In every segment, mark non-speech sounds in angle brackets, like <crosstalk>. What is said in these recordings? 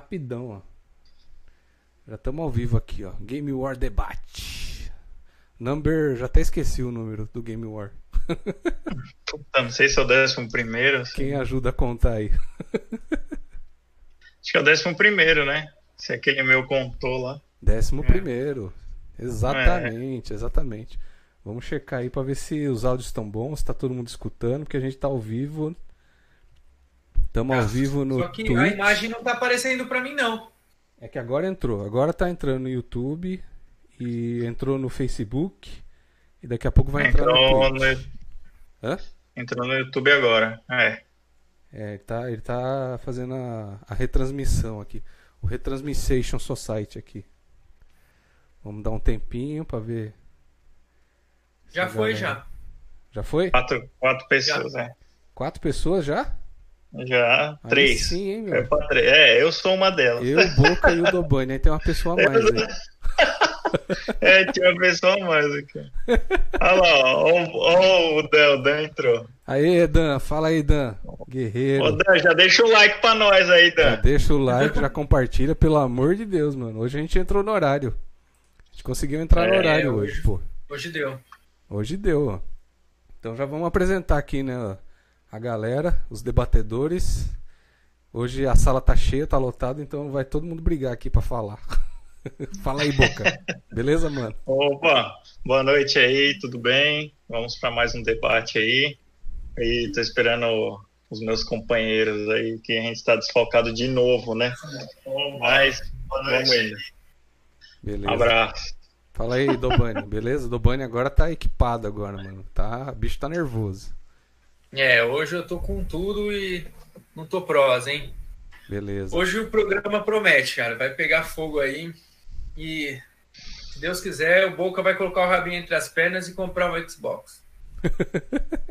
Rapidão, ó. Já estamos ao vivo aqui, ó. Game War Debate. Number. Já até esqueci o número do Game War. Puta, não sei se é o décimo primeiro. assim. Quem ajuda a contar aí? Acho que é o décimo primeiro, né? Se aquele meu contou lá. Décimo primeiro. Exatamente, exatamente. Vamos checar aí pra ver se os áudios estão bons, se tá todo mundo escutando, porque a gente tá ao vivo. Estamos ao vivo no Só que a Twitch. imagem não tá aparecendo pra mim, não. É que agora entrou. Agora tá entrando no YouTube e entrou no Facebook e daqui a pouco vai entrar Entrou no Twitch. no, Hã? entrou no YouTube agora. É. É, ele tá, ele tá fazendo a, a retransmissão aqui. O Retransmission Society aqui. Vamos dar um tempinho pra ver. Já a foi, galera- já. Já foi? Quatro, quatro pessoas, é. Quatro pessoas já? Já. Aí três. sim, hein, É, meu? três. É, eu sou uma delas. Eu, o Boca e o Dobani. Aí tem uma pessoa a mais aí. <laughs> É, tinha uma pessoa a mais aqui. Olha lá, ó. Ó, ó o Dan, o Dan entrou. Aí, Dan, fala aí, Dan. Guerreiro. Ô, Dan, já deixa o like pra nós aí, Já Dan. deixa o like, já compartilha, pelo amor de Deus, mano. Hoje a gente entrou no horário. A gente conseguiu entrar no É, horário hoje. hoje, pô. Hoje deu. Hoje deu, ó. Então já vamos apresentar aqui, né, ó, a galera, os debatedores. Hoje a sala tá cheia, tá lotada, então vai todo mundo brigar aqui pra falar. <laughs> Fala aí, Boca. Beleza, mano? Opa, boa noite aí, tudo bem? Vamos para mais um debate aí. E tô esperando os meus companheiros aí, que a gente está desfalcado de novo, né? Mas vamos indo. Beleza. Abraço. Fala aí, Dobani. Beleza? Dobani agora tá equipado agora, mano. Tá, o bicho tá nervoso. É, hoje eu tô com tudo e não tô prosa, hein? Beleza. Hoje o programa promete, cara. Vai pegar fogo aí. E se Deus quiser, o Boca vai colocar o rabinho entre as pernas e comprar um Xbox. <laughs>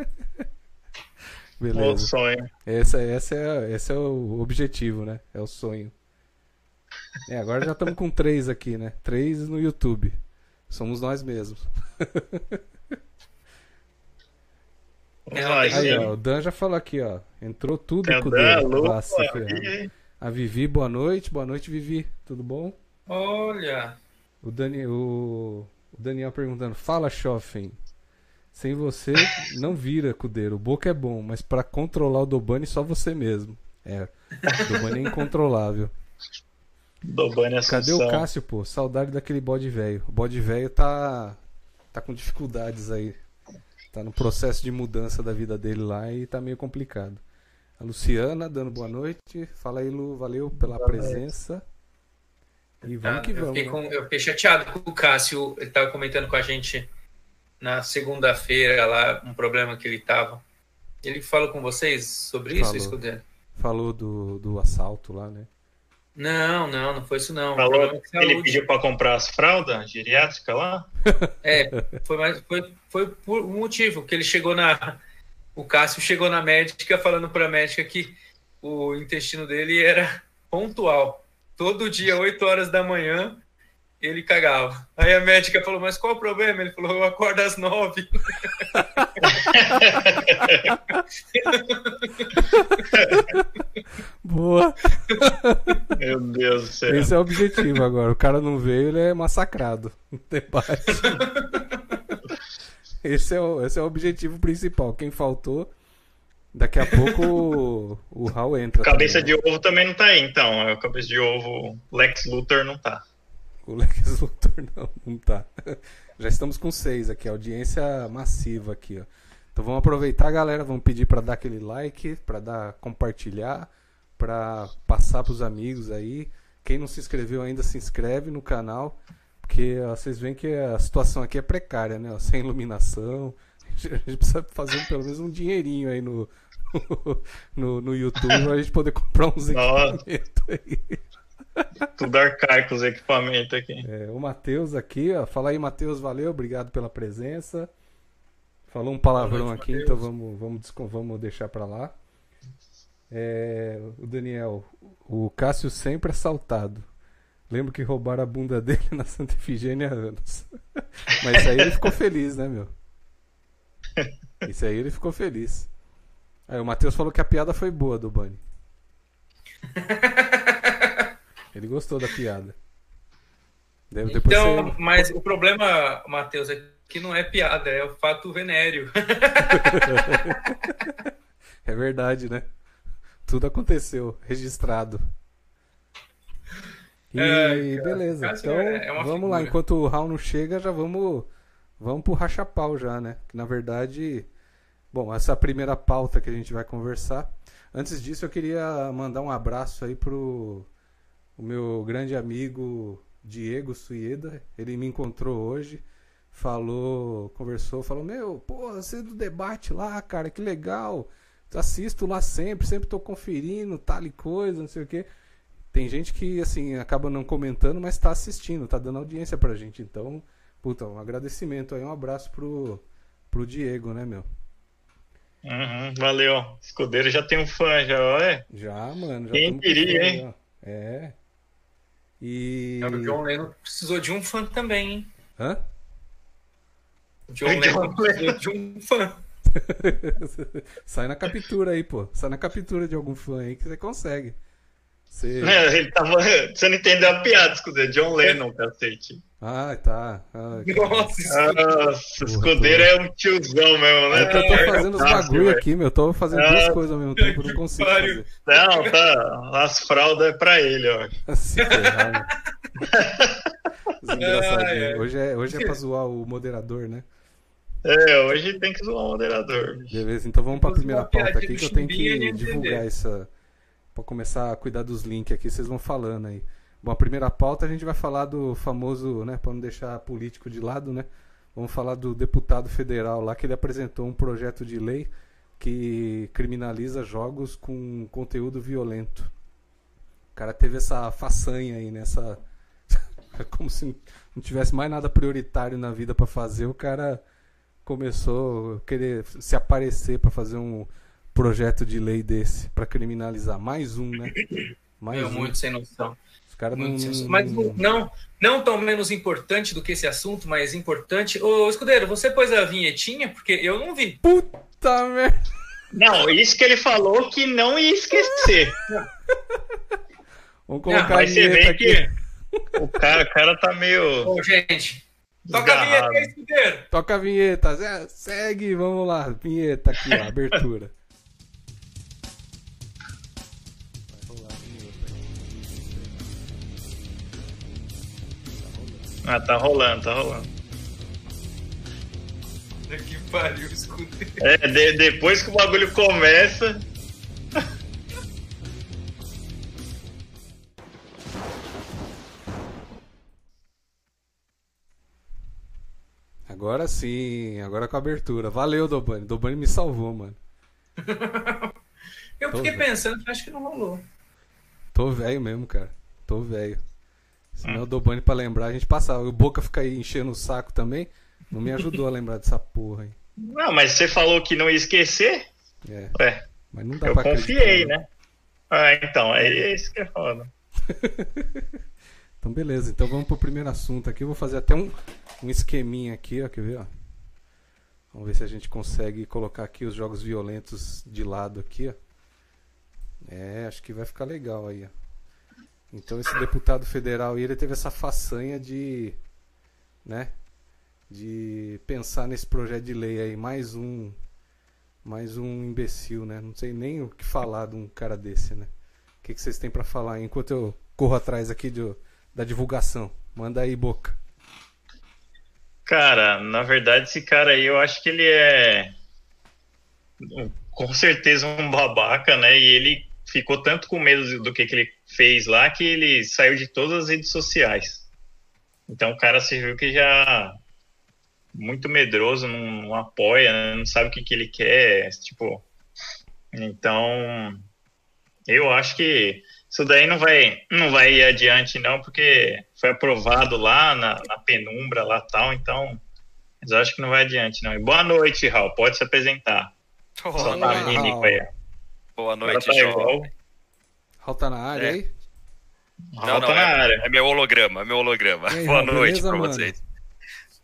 Beleza. sonho. Esse, esse, é, esse é o objetivo, né? É o sonho. É, agora já estamos com três aqui, né? Três no YouTube. Somos nós mesmos. <laughs> Vamos É, Aí, ó, o Dan já falou aqui, ó. Entrou tudo Tem com o Dan, se a. Vivi. A Vivi, boa noite. Boa noite, Vivi. Tudo bom? Olha, O, Dani, o, o Daniel perguntando: Fala, Schoffen. Sem você, <laughs> não vira, Cudeiro. O Boca é bom, mas pra controlar o Dobani, só você mesmo. É, o Dobani é incontrolável. <laughs> Dobane Cadê Assunção. o Cássio, pô? Saudade daquele bode velho. O bode velho tá tá com dificuldades aí. Tá no processo de mudança da vida dele lá e tá meio complicado. A Luciana dando boa noite. Fala aí, Lu, valeu pela presença. E vamos tá, que eu, vamos. fiquei né? com- eu fiquei chateado com o Cássio. Ele tava comentando com a gente na segunda-feira lá, um problema que ele tava. Ele falou com vocês sobre isso, Falou. Escudeiro? Falou do, do assalto lá, né? Não, não, não foi isso não. Falou, ele pediu para comprar as fraldas geriátricas lá? É, foi, mais, foi, foi por um motivo, que ele chegou na. O Cássio chegou na médica falando para a médica que o intestino dele era pontual. Todo dia, 8 horas da manhã, ele cagava. Aí a médica falou, mas qual o problema? Ele falou, eu acordo às 9. <laughs> Boa! Meu Deus do céu. Esse é o objetivo agora. O cara não veio, ele é massacrado. No debate. Esse é, o, esse é o objetivo principal. Quem faltou, daqui a pouco o, o Raul entra. Cabeça também, né? de ovo também não tá aí, então. É o cabeça de ovo Lex Luthor não tá. O Lex Luthor não, não tá. <laughs> Já estamos com seis aqui, audiência massiva aqui, ó. Então vamos aproveitar, galera, vamos pedir para dar aquele like, para dar compartilhar, para passar pros amigos aí. Quem não se inscreveu ainda se inscreve no canal, porque ó, vocês veem que a situação aqui é precária, né? ó, Sem iluminação. <laughs> A gente precisa fazer pelo menos um dinheirinho aí no <laughs> no, no YouTube pra gente poder comprar uns equipamentos aí. Tudo arcaico os equipamentos aqui. É, o Matheus aqui, ó. Fala aí, Matheus, valeu, obrigado pela presença. Falou um palavrão noite, aqui, Matheus. então vamos, vamos, vamos deixar pra lá. É, o Daniel, o Cássio sempre assaltado. Lembro que roubaram a bunda <laughs> dele na Santa Efigênia há anos. <laughs> Mas isso aí ele ficou feliz, né, meu? Isso aí ele ficou feliz. Aí o Matheus falou que a piada foi boa do Bunny. <laughs> Ele gostou da piada. Deve, então, você... mas o problema, Matheus, é que não é piada, é o fato venéreo. <laughs> é verdade, né? Tudo aconteceu, registrado. E é, beleza, então é vamos figura. lá, enquanto o Raul não chega, já vamos vamos pro racha-pau já, né? Que na verdade, bom, essa é a primeira pauta que a gente vai conversar. Antes disso, eu queria mandar um abraço aí pro o meu grande amigo Diego Suieda. Ele me encontrou hoje, falou, conversou, falou: Meu, pô, você é do debate lá, cara, que legal. Assisto lá sempre, sempre tô conferindo, tal e coisa, não sei o quê. Tem gente que, assim, acaba não comentando, mas tá assistindo, tá dando audiência pra gente. Então, puta, um agradecimento aí, um abraço pro, pro Diego, né, meu? Uhum, valeu. Escudeiro já tem um fã, já, olha. Já, mano. Já Quem queria, hein? É. E. O John Lennon precisou de um fã também, hein? Hã? O John Lennon precisou de um fã. <laughs> Sai na captura aí, pô. Sai na captura de algum fã aí que você consegue. Você... É, ele tava... <laughs> Você não entendeu a piada, escudeiro. John Lennon, cacete. Ah, tá. Ah, Nossa, Nossa escudeiro é um tiozão mesmo, né? É que eu tô fazendo os bagulho aqui, meu. Eu tô fazendo ah, duas coisas ao mesmo tempo, não consigo fazer. Não, tá. As fraldas é pra ele, ó. Assim, tá Engraçadinho. Hoje é, hoje é pra zoar o moderador, né? É, hoje tem que zoar o moderador. Beleza, então vamos pra primeira pauta aqui que eu tenho que divulgar essa. Pra começar a cuidar dos links aqui, vocês vão falando aí. Bom, a primeira pauta a gente vai falar do famoso, né, para não deixar político de lado, né? Vamos falar do deputado federal lá que ele apresentou um projeto de lei que criminaliza jogos com conteúdo violento. O cara teve essa façanha aí nessa <laughs> como se não tivesse mais nada prioritário na vida para fazer, o cara começou a querer se aparecer para fazer um projeto de lei desse para criminalizar mais um, né? Mais Meu, um. muito sem noção cara não, Mas não, não tão menos importante do que esse assunto, mas importante. Ô, Escudeiro, você pôs a vinhetinha? Porque eu não vi. Puta merda. Não, isso que ele falou que não ia esquecer. Vamos colocar não, mas a você vê aqui. que o cara, o cara tá meio. Ô, gente. Toca a vinheta aí, Escudeiro. Toca a vinheta. Segue, vamos lá. Vinheta aqui, ó, abertura. Ah, tá rolando, tá rolando. Que pariu, escutei. É, de, depois que o bagulho começa. Agora sim, agora com a abertura. Valeu, Dobani. Dobani me salvou, mano. <laughs> Eu fiquei pensando, acho que não rolou. Tô velho mesmo, cara. Tô velho. Senão eu dou banho pra lembrar, a gente passa. O Boca fica aí enchendo o saco também. Não me ajudou a lembrar dessa porra aí. Não, mas você falou que não ia esquecer? É. Ué, mas não dá eu pra confiei, né? Ah, então, é isso que é foda. <laughs> então, beleza. Então vamos pro primeiro assunto aqui. Eu vou fazer até um, um esqueminha aqui, ó. Quer ver, ó? Vamos ver se a gente consegue colocar aqui os jogos violentos de lado aqui, ó. É, acho que vai ficar legal aí, ó. Então esse deputado federal ele teve essa façanha de, né, de pensar nesse projeto de lei aí mais um, mais um imbecil, né? Não sei nem o que falar de um cara desse, né? O que, que vocês têm para falar enquanto eu corro atrás aqui de, da divulgação? Manda aí, boca. Cara, na verdade esse cara aí eu acho que ele é com certeza um babaca, né? E ele ficou tanto com medo do que, que ele fez lá que ele saiu de todas as redes sociais. Então o cara se viu que já muito medroso, não, não apoia, né? não sabe o que, que ele quer, tipo. Então eu acho que isso daí não vai não vai ir adiante não, porque foi aprovado lá na, na penumbra lá tal, então mas eu acho que não vai adiante não. E boa noite, Raul, pode se apresentar. Olá, Só tá aí. Boa noite, tá. Raul tá na área é. aí? Não, não, tá é, é, meu holograma, é meu holograma. Aí, Boa noite beleza, pra mano? vocês.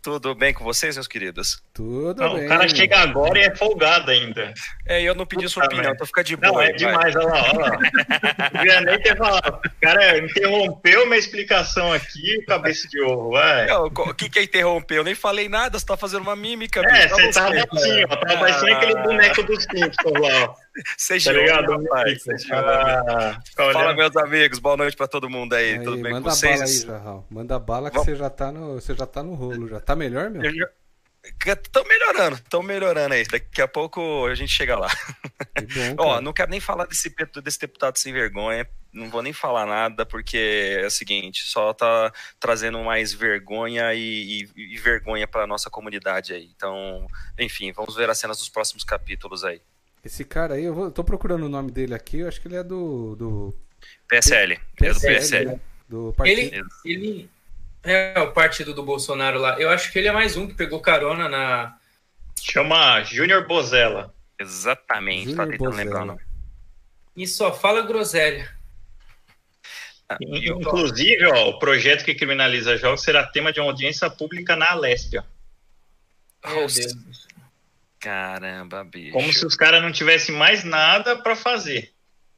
Tudo bem com vocês, meus queridos? Tudo Não, bem. o cara chega agora e é folgado ainda. É, eu não pedi sua Puta opinião, merda. então fica de boa. Não, é demais, olha lá, olha lá. Não devia nem ter falado. O cara interrompeu minha explicação aqui, cabeça de ovo, vai. Não, O que que é interromper? Eu nem falei nada, você tá fazendo uma mímica, É, bicho. você tava assim, ó, tava parecendo aquele boneco dos Simpsons lá, ó. Seja Tá ligado? homem, rapaz. Ah, Fala, meus amigos, boa noite pra todo mundo aí, Aí, tudo bem com manda bala aí, vocês? Jarral. Manda bala que Vamos. você já, tá no, você já tá no rolo. Já tá melhor, meu? Estão melhorando, estão melhorando aí. Daqui a pouco a gente chega lá. Bom, Ó, não quero nem falar desse, desse deputado sem vergonha. Não vou nem falar nada, porque é o seguinte, só tá trazendo mais vergonha e, e- e vergonha pra nossa comunidade aí. Então, enfim, vamos ver as cenas dos próximos capítulos aí. Esse cara aí, eu vou, tô procurando o nome dele aqui, eu acho que ele é do, do PSL, é do PSL, PSL. né? Do partido. Ele, ele é o partido do Bolsonaro lá. Eu acho que ele é mais um que pegou carona na. Chama Júnior Bozella. Exatamente, tá Júnior tentando lembrar o Bozella. nome. E só fala groselha. Ah, Inclusive, ó, o projeto que criminaliza jogos será tema de uma audiência pública na Alesp. ó. Meu Deus. Caramba, bicho. Como se os caras não tivessem mais nada pra fazer.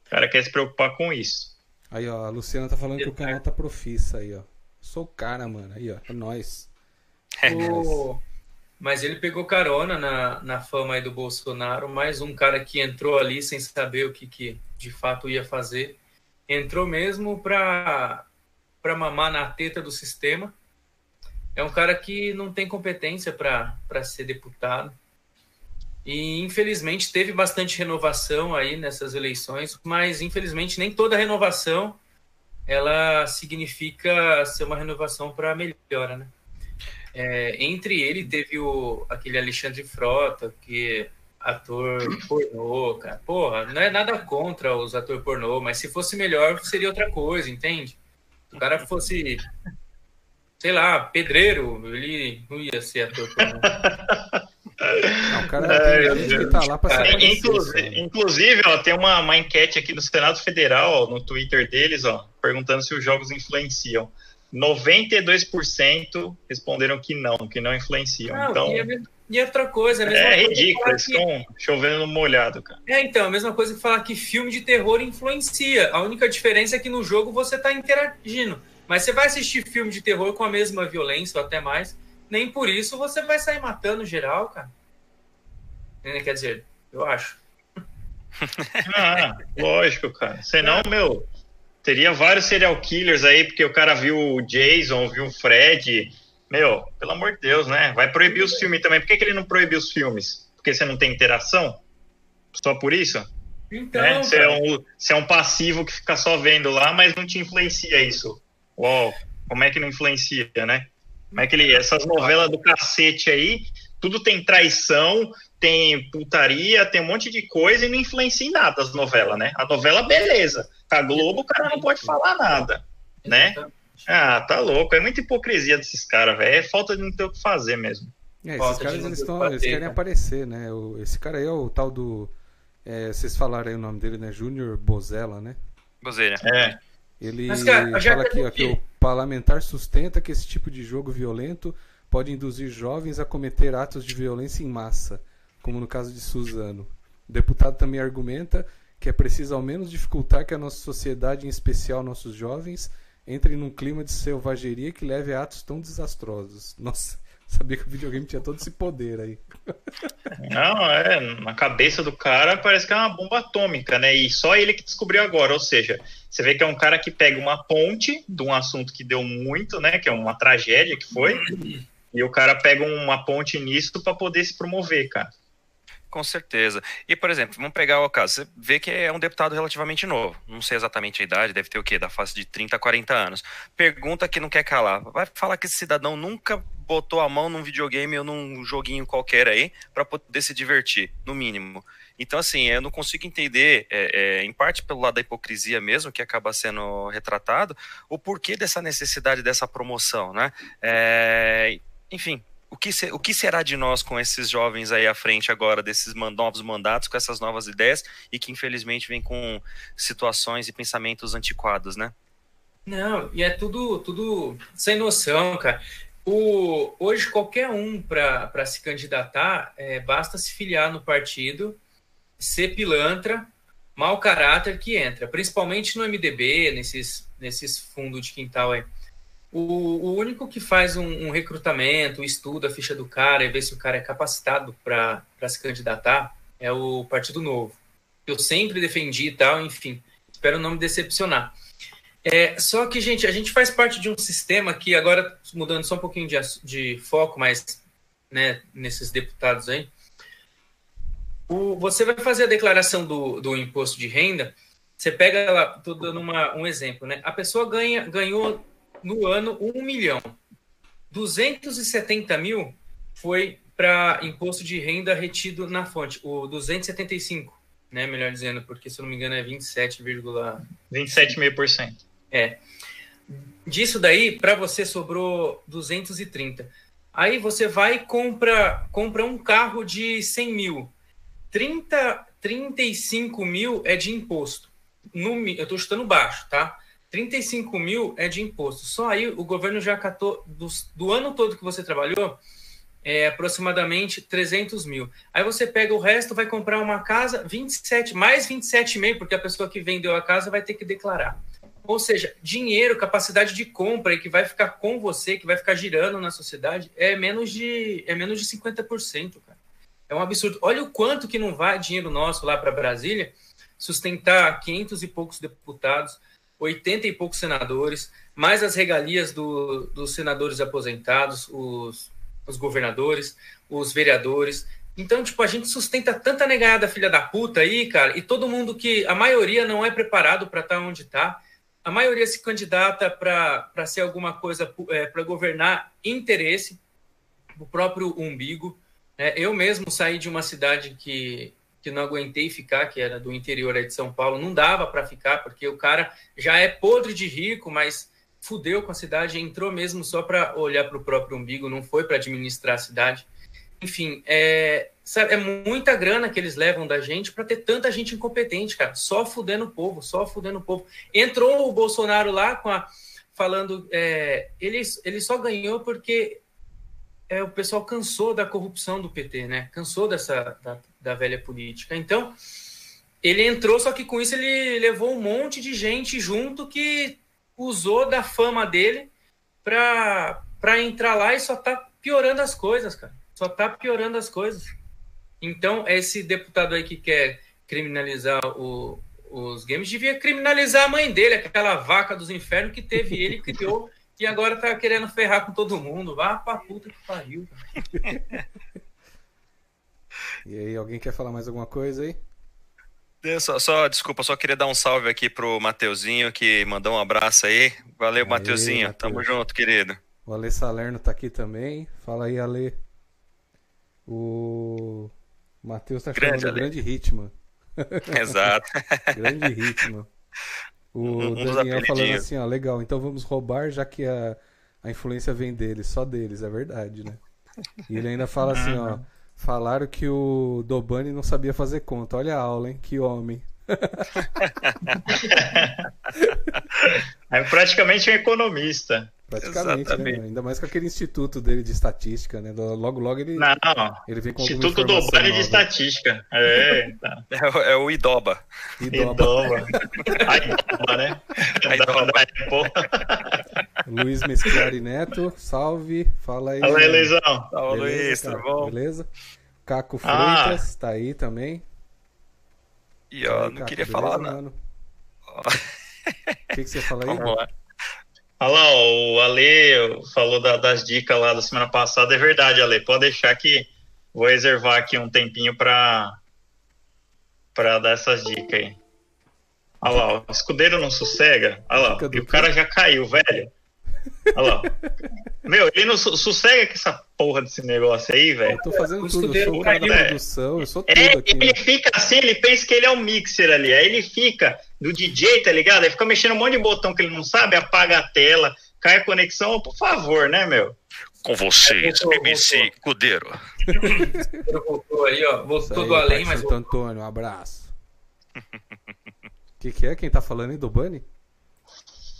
O cara quer se preocupar com isso. Aí, ó, a Luciana tá falando que o canal tá profissa aí, ó. Sou o cara, mano. Aí, ó, é nóis. O- Mas ele pegou carona na, na fama aí do Bolsonaro. Mais um cara que entrou ali sem saber o que, que de fato ia fazer. Entrou mesmo pra, pra mamar na teta do sistema. É um cara que não tem competência para ser deputado. E infelizmente teve bastante renovação aí nessas eleições, mas infelizmente nem toda renovação ela significa ser uma renovação para melhora, né? É, entre ele teve o, aquele Alexandre Frota, que é ator pornô, cara. Porra, não é nada contra os atores pornô, mas se fosse melhor seria outra coisa, entende? Se o cara fosse, sei lá, pedreiro, ele não ia ser ator pornô. <laughs> Não, o cara Ai, tem meu gente que Deus. tá lá pra aparecer, Inclusive, ó, tem uma, uma enquete aqui do Senado Federal, ó, no Twitter deles, ó, perguntando se os jogos influenciam. 92% responderam que não, que não influenciam. Não, então, e, é, e é outra coisa, é a mesma é ridículo, eles que- estão chovendo no molhado, cara. É, então, a mesma coisa que falar que filme de terror influencia. A única diferença é que no jogo você está interagindo. Mas você vai assistir filme de terror com a mesma violência ou até mais, nem por isso você vai sair matando geral, cara. É, Quer dizer, eu acho. <laughs> Ah, lógico, cara. Senão, meu, teria vários serial killers aí, porque o cara viu o Jason, viu o Fred. Meu, pelo amor de Deus, né? Vai proibir os filmes também. Por que, que ele não proibiu os filmes? Porque você não tem interação? Só por isso? Então, né? Você, é um, você é um passivo que fica só vendo lá, mas não te influencia isso. Uau, como é que não influencia, né? Como é que ele. Essas novelas do cacete aí, tudo tem traição, tem putaria, tem um monte de coisa e não influencia em nada as novelas, né? A novela, beleza. Com a Globo, o cara não pode falar nada, né? Ah, tá louco. É muita hipocrisia desses caras, velho. É falta de não ter o que fazer mesmo. É, esses Falta caras eles, ter tão, que eles querem aparecer, né? O- esse cara aí é o tal do. é, vocês falaram aí o nome dele, né? Júnior Bozella, né? Bozeira. É. Ele Mas, cara, fala que aqui, ó, que o parlamentar sustenta que esse tipo de jogo violento pode induzir jovens a cometer atos de violência em massa, como no caso de Suzano. O deputado também argumenta que é preciso ao menos dificultar que a nossa sociedade, em especial nossos jovens, entre num clima de selvageria que leve a atos tão desastrosos. <laughs> Nossa, sabia que o videogame tinha todo esse poder aí. Não, é, na cabeça do cara parece que é uma bomba atômica, né? E só ele que descobriu agora. Ou seja, você vê que é um cara que pega uma ponte de um assunto que deu muito, né? Que é uma tragédia que foi. E o cara pega uma ponte nisso para poder se promover, cara. Com certeza. E, por exemplo, vamos pegar o caso. Você vê que é um deputado relativamente novo. Não sei exatamente a idade, deve ter o quê? Da fase de 30 a 40 anos. Pergunta que não quer calar. Vai falar que esse cidadão nunca botou a mão num videogame ou num joguinho qualquer aí para poder se divertir, no mínimo. Então, assim, eu não consigo entender, é, é, em parte pelo lado da hipocrisia mesmo, que acaba sendo retratado, o porquê dessa necessidade dessa promoção, né? É, enfim, o que, se- o que será de nós com esses jovens aí à frente agora, desses man- novos mandatos, com essas novas ideias, e que infelizmente vem com situações e pensamentos antiquados, né? Não, e é tudo, tudo sem noção, cara. O, hoje, qualquer um para se candidatar, é, basta se filiar no partido, ser pilantra, mau caráter que entra, principalmente no MDB, nesses, nesses fundos de quintal aí. O, o único que faz um, um, recrutamento, estuda a ficha do cara e vê se o cara é capacitado para se candidatar é o Partido Novo. Eu sempre defendi e tal, enfim, espero não me decepcionar. É, só que, gente, a gente faz parte de um sistema que, agora, mudando só um pouquinho de, de foco, mas né, nesses deputados aí, o, você vai fazer a declaração do, do imposto de renda, você pega lá, estou dando uma, um exemplo, né? A pessoa ganha, ganhou no ano um milhão. 270 mil foi para imposto de renda retido na fonte, o 275, né? Melhor dizendo, porque se eu não me engano é 27, 27,5%. É. Disso daí, para você sobrou 230. Aí você vai e compra, compra um carro de 100 mil. 30, 35 mil é de imposto. No, eu estou chutando baixo, tá? 35 mil é de imposto. Só aí o governo já catou, do, do ano todo que você trabalhou, é aproximadamente 300 mil. Aí você pega o resto, vai comprar uma casa, 27, mais 27,5, porque a pessoa que vendeu a casa vai ter que declarar. Ou seja, dinheiro, capacidade de compra e que vai ficar com você, que vai ficar girando na sociedade, é menos de, é menos de 50%, cara. É um absurdo. Olha o quanto que não vai dinheiro nosso lá para Brasília sustentar 500 e poucos deputados, 80 e poucos senadores, mais as regalias do, dos senadores aposentados, os, os governadores, os vereadores. Então, tipo, a gente sustenta tanta negada filha da puta aí, cara, e todo mundo que, a maioria não é preparado para estar tá onde está a maioria se candidata para ser alguma coisa, é, para governar interesse, o próprio umbigo. É, eu mesmo saí de uma cidade que, que não aguentei ficar, que era do interior de São Paulo, não dava para ficar, porque o cara já é podre de rico, mas fudeu com a cidade, entrou mesmo só para olhar para o próprio umbigo, não foi para administrar a cidade. Enfim, é, sabe, é muita grana que eles levam da gente para ter tanta gente incompetente, cara. Só fudendo o povo, só fudendo o povo. Entrou o Bolsonaro lá com a, falando. É, ele, ele só ganhou porque é, o pessoal cansou da corrupção do PT, né? Cansou dessa da, da velha política. Então, ele entrou, só que com isso ele levou um monte de gente junto que usou da fama dele para entrar lá e só tá piorando as coisas, cara só está piorando as coisas. Então, esse deputado aí que quer criminalizar o, os games devia criminalizar a mãe dele, aquela vaca dos infernos que teve ele, criou, <laughs> e agora tá querendo ferrar com todo mundo. Vá pra puta que pariu. <laughs> e aí, alguém quer falar mais alguma coisa aí? Só, só, desculpa, só queria dar um salve aqui pro Mateuzinho, que mandou um abraço aí. Valeu, aí, Mateuzinho. Mateus. Tamo junto, querido. O Ale Salerno tá aqui também. Fala aí, Ale. O Matheus tá grande, chamando grande ritmo. <laughs> Exato. <laughs> grande ritmo. O um, Daniel falando assim, ó, legal, então vamos roubar já que a, a influência vem deles, só deles, é verdade, né? E ele ainda fala assim, ó, falaram que o Dobani não sabia fazer conta. Olha a aula, hein? Que homem. <laughs> é praticamente um economista. Praticamente, né? Ainda mais com aquele instituto dele de estatística, né? Logo, logo ele. Não, ele vem com Instituto do Bani de Estatística. É, tá. <laughs> é, é, o Idoba. Idoba. Idoba. A Idoba, né? A Idoba. Luiz Mesclari Neto, salve. Fala aí. Fala aí, Luizão. Salve, Luiz, tudo bom? Beleza? Caco ah. Freitas, ah. tá aí também. E ó, aí, não Caco, queria beleza, falar nada. <laughs> O que, que você fala aí? Vamos lá. Olha lá, o Ale falou da, das dicas lá da semana passada, é verdade, Ale. Pode deixar que vou reservar aqui um tempinho para para dar essas dicas aí. Olha lá, o escudeiro não sossega. Olha lá, e o cara já caiu, velho. Olha lá. Meu, ele não sossega com essa porra desse negócio aí, velho. Eu tô fazendo o tudo, eu sou o cara da produção, eu sou tudo é, aqui. Ele fica assim, ele pensa que ele é um mixer ali. Aí ele fica do DJ, tá ligado? Aí fica mexendo um monte de botão que ele não sabe, apaga a tela, cai a conexão, por favor, né, meu? Com vocês, voltou, BBC voltou. Cudeiro. voltou aí, ó. Voltou aí, do além, mas. Santo Antônio, um abraço. O <laughs> que, que é? Quem tá falando aí do Bunny?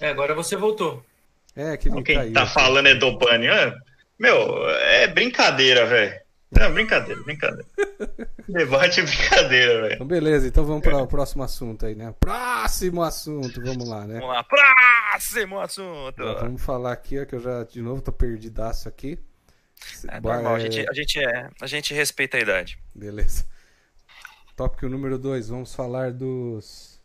É, agora você voltou. É, que Quem caiu, tá falando é do Bunny. Ah, Meu, é brincadeira, velho. Não, brincadeira, brincadeira. <laughs> Debate é brincadeira, velho. Então, beleza, então vamos para o próximo assunto aí, né? Próximo assunto, vamos lá, né? Vamos lá, próximo assunto. Ó, vamos falar aqui, ó, que eu já, de novo, tô perdidaço aqui. É normal, a gente, a, gente é, a gente respeita a idade. Beleza. Tópico número 2, vamos falar dos.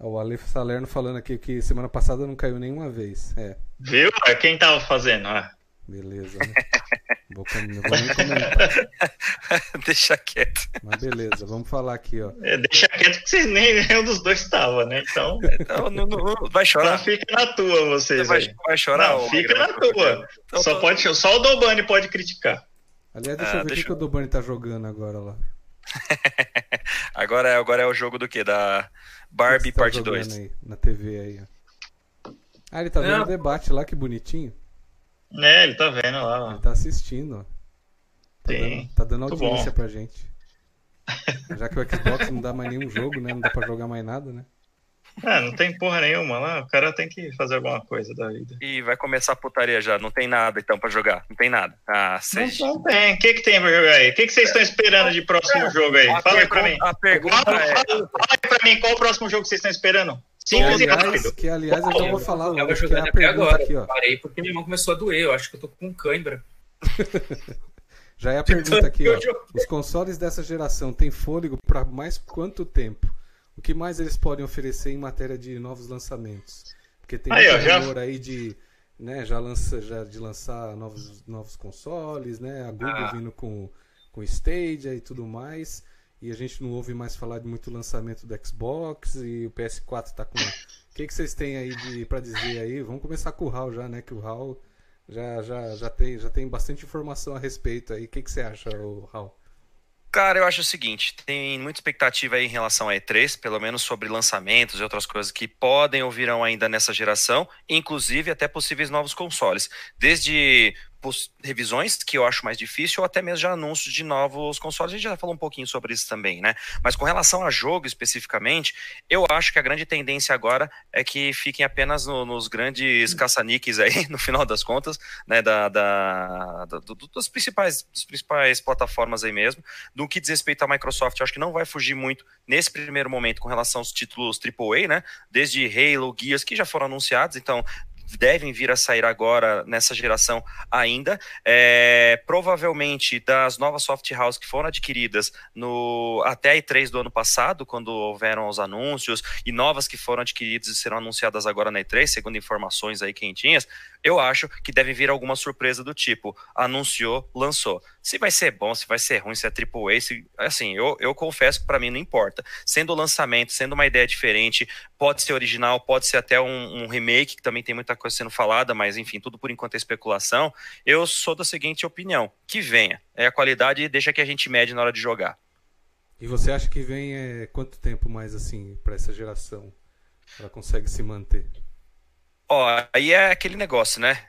Ó, o Aleph Salerno falando aqui que semana passada não caiu nenhuma vez. É. Viu? É quem tava fazendo, ah. Beleza, né? <laughs> Vou, não vou nem comentar. <laughs> Deixa quieto. Mas beleza, vamos falar aqui, ó. É, deixa quieto que vocês nem nenhum dos dois estava, né? Então. então não, não, vai chorar. Então fica na tua, vocês. Vai, vai, chorar? Não, fica na tua. Então, só, tô... pode, só o Dobani pode criticar. Aliás, deixa ah, eu ver o que o Dobani tá jogando agora lá. <laughs> agora, é, agora é o jogo do que? Da Barbie tá Parte 2. Aí, na TV aí, ó. Ah, ele tá vendo o debate lá, que bonitinho. É, ele tá vendo lá. Ó. Ele tá assistindo, ó. Tá Sim. dando, tá dando audiência pra gente. <laughs> Já que o Xbox não dá mais nenhum jogo, né? Não dá pra jogar mais nada, né? Ah, não tem porra nenhuma lá. O cara tem que fazer alguma coisa da vida. E vai começar a putaria já. Não tem nada então pra jogar. Não tem nada. Ah, cês... não, não, tem. O que, que tem pra jogar aí? O que, que vocês estão esperando de próximo jogo aí? A fala aí pra mim. A pergunta fala, é... fala, fala aí pra mim qual o próximo jogo que vocês estão esperando. Simples aliás, e rápido. Que aliás eu já vou falar logo. Eu vou jogar até agora. Aqui, ó. Parei porque minha mão começou a doer. Eu acho que eu tô com cãibra. <laughs> Já é a pergunta aqui, ó. Os consoles dessa geração têm fôlego para mais quanto tempo? O que mais eles podem oferecer em matéria de novos lançamentos? Porque tem aí, um rumor já... aí de, né, já lança, já de lançar novos, novos consoles, né? A Google ah. vindo com com Stadia e tudo mais. E a gente não ouve mais falar de muito lançamento do Xbox e o PS4 tá com. O que, que vocês têm aí de, pra dizer aí? Vamos começar com o Hal já, né? Que o Hal já, já, já, tem, já tem bastante informação a respeito aí. O que, que você acha, Raul? Cara, eu acho o seguinte, tem muita expectativa aí em relação à E3, pelo menos sobre lançamentos e outras coisas que podem ou virão ainda nessa geração, inclusive até possíveis novos consoles. Desde revisões, que eu acho mais difícil, ou até mesmo já anúncios de novos consoles. A gente já falou um pouquinho sobre isso também, né? Mas com relação a jogo especificamente, eu acho que a grande tendência agora é que fiquem apenas no, nos grandes caça-níqueis aí, <laughs> no final das contas, né? Da, da, da do, das, principais, das principais plataformas aí mesmo. No que diz respeito à Microsoft, eu acho que não vai fugir muito nesse primeiro momento com relação aos títulos AAA, né? Desde Halo, Gears, que já foram anunciados, então devem vir a sair agora nessa geração ainda. É, provavelmente das novas soft houses que foram adquiridas no até a E3 do ano passado, quando houveram os anúncios, e novas que foram adquiridas e serão anunciadas agora na E3, segundo informações aí quentinhas, eu acho que deve vir alguma surpresa do tipo, anunciou, lançou. Se vai ser bom, se vai ser ruim, se é AAA, se, assim, eu, eu confesso que para mim não importa. Sendo lançamento, sendo uma ideia diferente, pode ser original, pode ser até um, um, remake, que também tem muita coisa sendo falada, mas enfim, tudo por enquanto é especulação. Eu sou da seguinte opinião: que venha. É a qualidade deixa que a gente mede na hora de jogar. E você acha que vem é, quanto tempo mais assim para essa geração? Ela consegue se manter? Ó, aí é aquele negócio, né?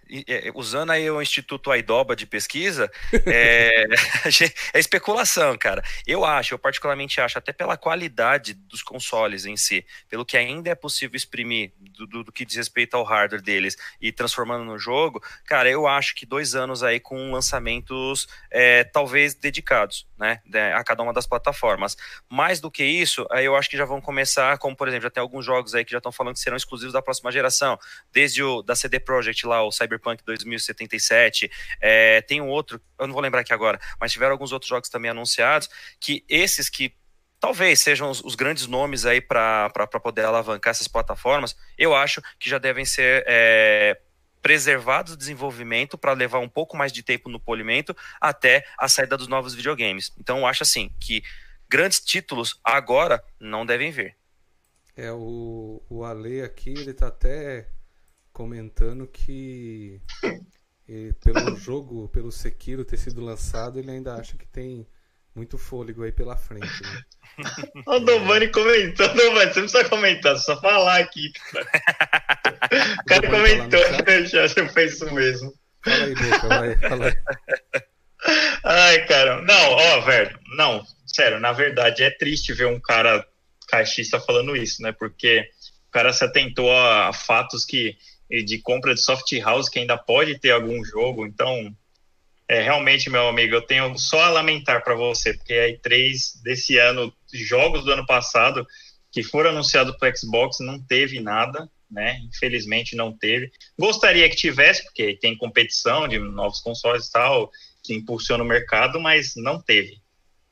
Usando aí o Instituto Aidoba de pesquisa, é, <laughs> <laughs> é, especulação, cara. Eu acho, eu particularmente acho, até pela qualidade dos consoles em si, pelo que ainda é possível exprimir do, do, do que diz respeito ao hardware deles e transformando no jogo, cara, eu acho que dois anos aí com lançamentos é, talvez dedicados, né, a cada uma das plataformas. Mais do que isso, aí eu acho que já vão começar, como por exemplo, já tem alguns jogos aí que já estão falando que serão exclusivos da próxima geração desde o da CD Projekt lá, o Cyberpunk 2077, é, tem um outro, eu não vou lembrar aqui agora, mas tiveram alguns outros jogos também anunciados, que esses que talvez sejam os, os grandes nomes aí para poder alavancar essas plataformas, eu acho que já devem ser é, preservados o desenvolvimento para levar um pouco mais de tempo no polimento até a saída dos novos videogames. Então eu acho assim que grandes títulos agora não devem vir. É, o, o Ale aqui, ele tá até comentando que pelo jogo, pelo Sekiro ter sido lançado, ele ainda acha que tem muito fôlego aí pela frente. Né? <laughs> o Dovani comentou, você não precisa comentar, só falar aqui. o cara comentou, <laughs> já você fez isso mesmo. Fala aí, Boca, vai, fala aí. <laughs> Ai, cara, não, ó, velho, não, sério, na verdade é triste ver um cara caixista falando isso, né? Porque o cara se atentou a fatos que de compra de soft house que ainda pode ter algum jogo. Então, é, realmente, meu amigo, eu tenho só a lamentar para você, porque a E3 desse ano, jogos do ano passado que foram anunciados para Xbox, não teve nada, né? Infelizmente não teve. Gostaria que tivesse, porque tem competição de novos consoles e tal, que impulsiona o mercado, mas não teve.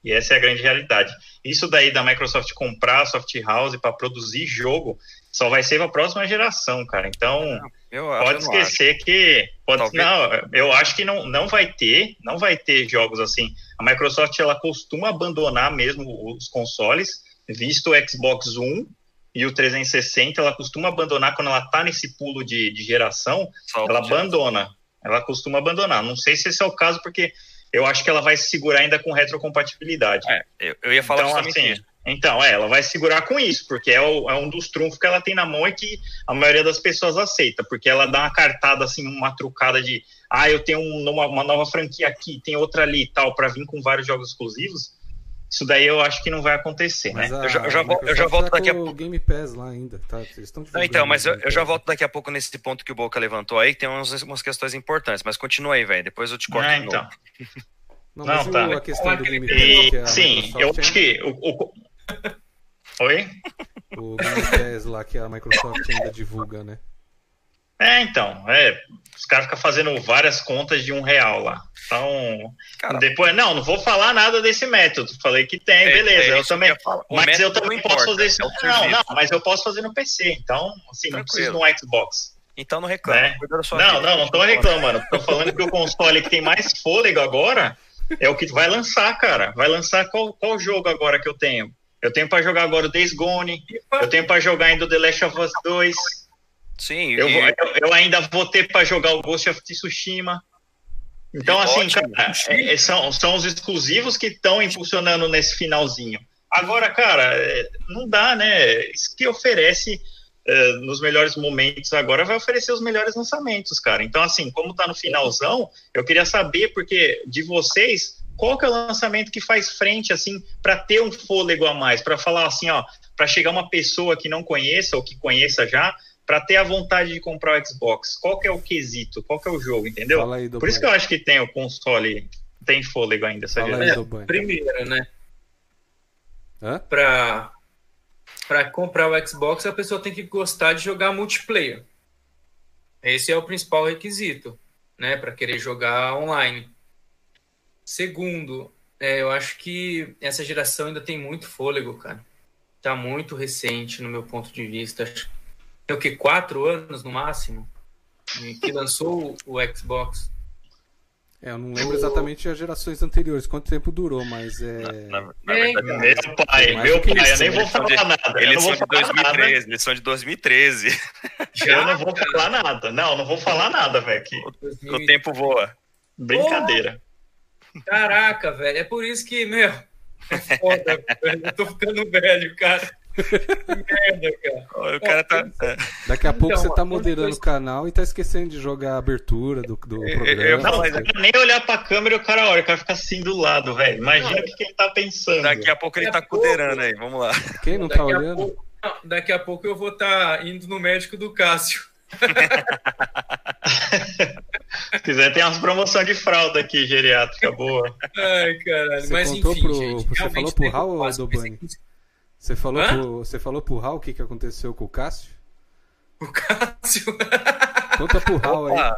E essa é a grande realidade. Isso daí da Microsoft comprar a Soft House para produzir jogo só vai ser para a próxima geração, cara. Então, eu, pode eu esquecer acho. que pode não, eu acho que não, não vai ter, não vai ter jogos assim. A Microsoft ela costuma abandonar mesmo os consoles, visto o Xbox One e o 360, ela costuma abandonar quando ela tá nesse pulo de, de geração, ela abandona. Ela costuma abandonar. Não sei se esse é o caso porque eu acho que ela vai se segurar ainda com retrocompatibilidade. É, eu, eu ia falar então, assim, isso. Então, é, ela vai segurar com isso, porque é, o, é, um dos trunfos que ela tem na mão e que a maioria das pessoas aceita, porque ela dá uma cartada, assim, uma trucada de, ah, eu tenho uma, uma nova franquia aqui, tem outra ali e tal, para vir com vários jogos exclusivos. Isso daí eu acho que não vai acontecer, né? eu já, eu já, eu já volto daqui a pouco. Game Pass lá ainda, tá? Não, então, mas eu, eu, já volto daqui a pouco nesse ponto que o Boca levantou aí, que tem umas, umas questões importantes, mas continua aí, velho. Depois eu te corto ah, então. Não, mas não, tá. a questão do Game Pass, que é Sim, eu acho que o, o... Oi? O Game Pass lá que a Microsoft ainda divulga, né? É, então, é, os caras ficam fazendo várias contas de um real lá. Então, Caramba. depois, não, não vou falar nada desse método. Falei que tem, é, beleza. É eu também, mas eu também posso fazer isso. É não, não, mas eu posso fazer no PC. Então, assim, Tranquilo. não preciso no Xbox. Então não reclama. Né? Não, não, não tô reclamando. Tô falando que o console que tem mais fôlego agora é o que vai lançar, cara. Vai lançar qual, qual jogo agora que eu tenho? Eu tenho para jogar agora o Days Gone, eu tenho para jogar ainda o The Last of Us 2. Sim. Eu, e... eu, eu ainda vou ter para jogar o Ghost of Tsushima. Então, assim, ótimo. cara, é, é, são, são os exclusivos que estão impulsionando nesse finalzinho. Agora, cara, é, não dá, né? Isso que oferece é, nos melhores momentos agora vai oferecer os melhores lançamentos, cara. Então, assim, como tá no finalzão, eu queria saber, porque de vocês, qual que é o lançamento que faz frente, assim, para ter um fôlego a mais, para falar assim, ó, para chegar uma pessoa que não conheça ou que conheça já, para ter a vontade de comprar o Xbox? Qual que é o quesito? Qual que é o jogo, entendeu? Aí, Por isso que eu acho que tem o console, tem fôlego ainda essa Fala aí, é, Primeiro, né? Para para comprar o Xbox, a pessoa tem que gostar de jogar multiplayer. Esse é o principal requisito, né, para querer jogar online. Segundo, é, eu acho que essa geração ainda tem muito fôlego, cara. Tá muito recente no meu ponto de vista. Tem o que? Quatro anos no máximo? Que lançou o Xbox. É, eu não lembro exatamente as gerações anteriores, quanto tempo durou, mas é. Na, na, na verdade, é, meu pai, meu pai, eu nem vou falar de, nada. Eles são de 2013, nada. eles são de 2013. Já? Eu não vou falar nada. Não, não vou falar nada, velho. O, o tempo voa. Brincadeira. Caraca, velho. É por isso que, meu, é foda, <laughs> eu tô ficando velho, cara. Que merda, cara. O cara tá. É. Daqui a pouco então, você tá moderando o canal e tá esquecendo de jogar a abertura do, do programa. Eu, não, mas nem olhar pra câmera e o cara olha, o cara fica assim do lado, velho. Imagina o que, que, ele tá pensando. Daqui a pouco ele tá cuderando aí, vamos lá. Quem não tá olhando? Pouco, daqui a pouco eu vou estar tá indo no médico do Cássio. <laughs> <laughs> Se quiser, tem umas promoções de fralda aqui, geriátrica, boa. Ai, caralho. Você Mas enfim, pro, gente, Você falou pro Raul, Dobani? Você falou, pro, você falou pro Raul o que, que aconteceu com o Cássio? O Cássio? Conta pro Raul aí.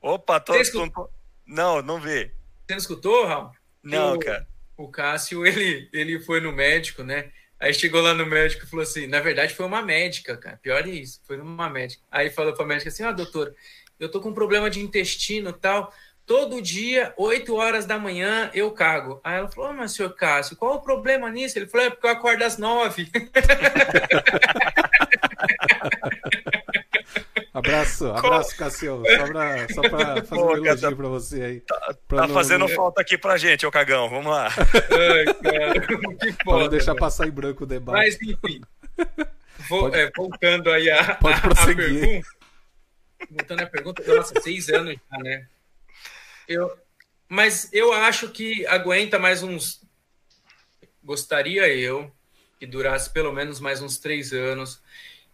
Opa, tô, tô, Não, não vê. Você não escutou, Raul? Não, o, cara. O Cássio, ele, ele foi no médico, né? Aí chegou lá no médico e falou assim: na verdade foi uma médica, cara. Pior é isso, foi uma médica. Aí falou pra médica assim: ó, oh, doutor, eu tô com um problema de intestino e tal. Todo dia, 8 horas da manhã, eu cago. Aí ela falou: oh, mas senhor Cássio, qual o problema nisso? Ele falou: é porque eu acordo às 9. <laughs> Abraço, abraço, Cassião. Só pra, só pra fazer Pô, um elogio tá, pra você aí. Tá, tá não, fazendo falta aqui pra gente, ô cagão. Vamos lá. Ai, cara, que foda, pra deixar passar em branco o debate. Mas, enfim. Vou, Pode... é, voltando aí a, Pode prosseguir. a pergunta. Voltando à pergunta, nossa, seis anos já, né? Eu, mas eu acho que aguenta mais uns. Gostaria eu que durasse pelo menos mais uns três anos.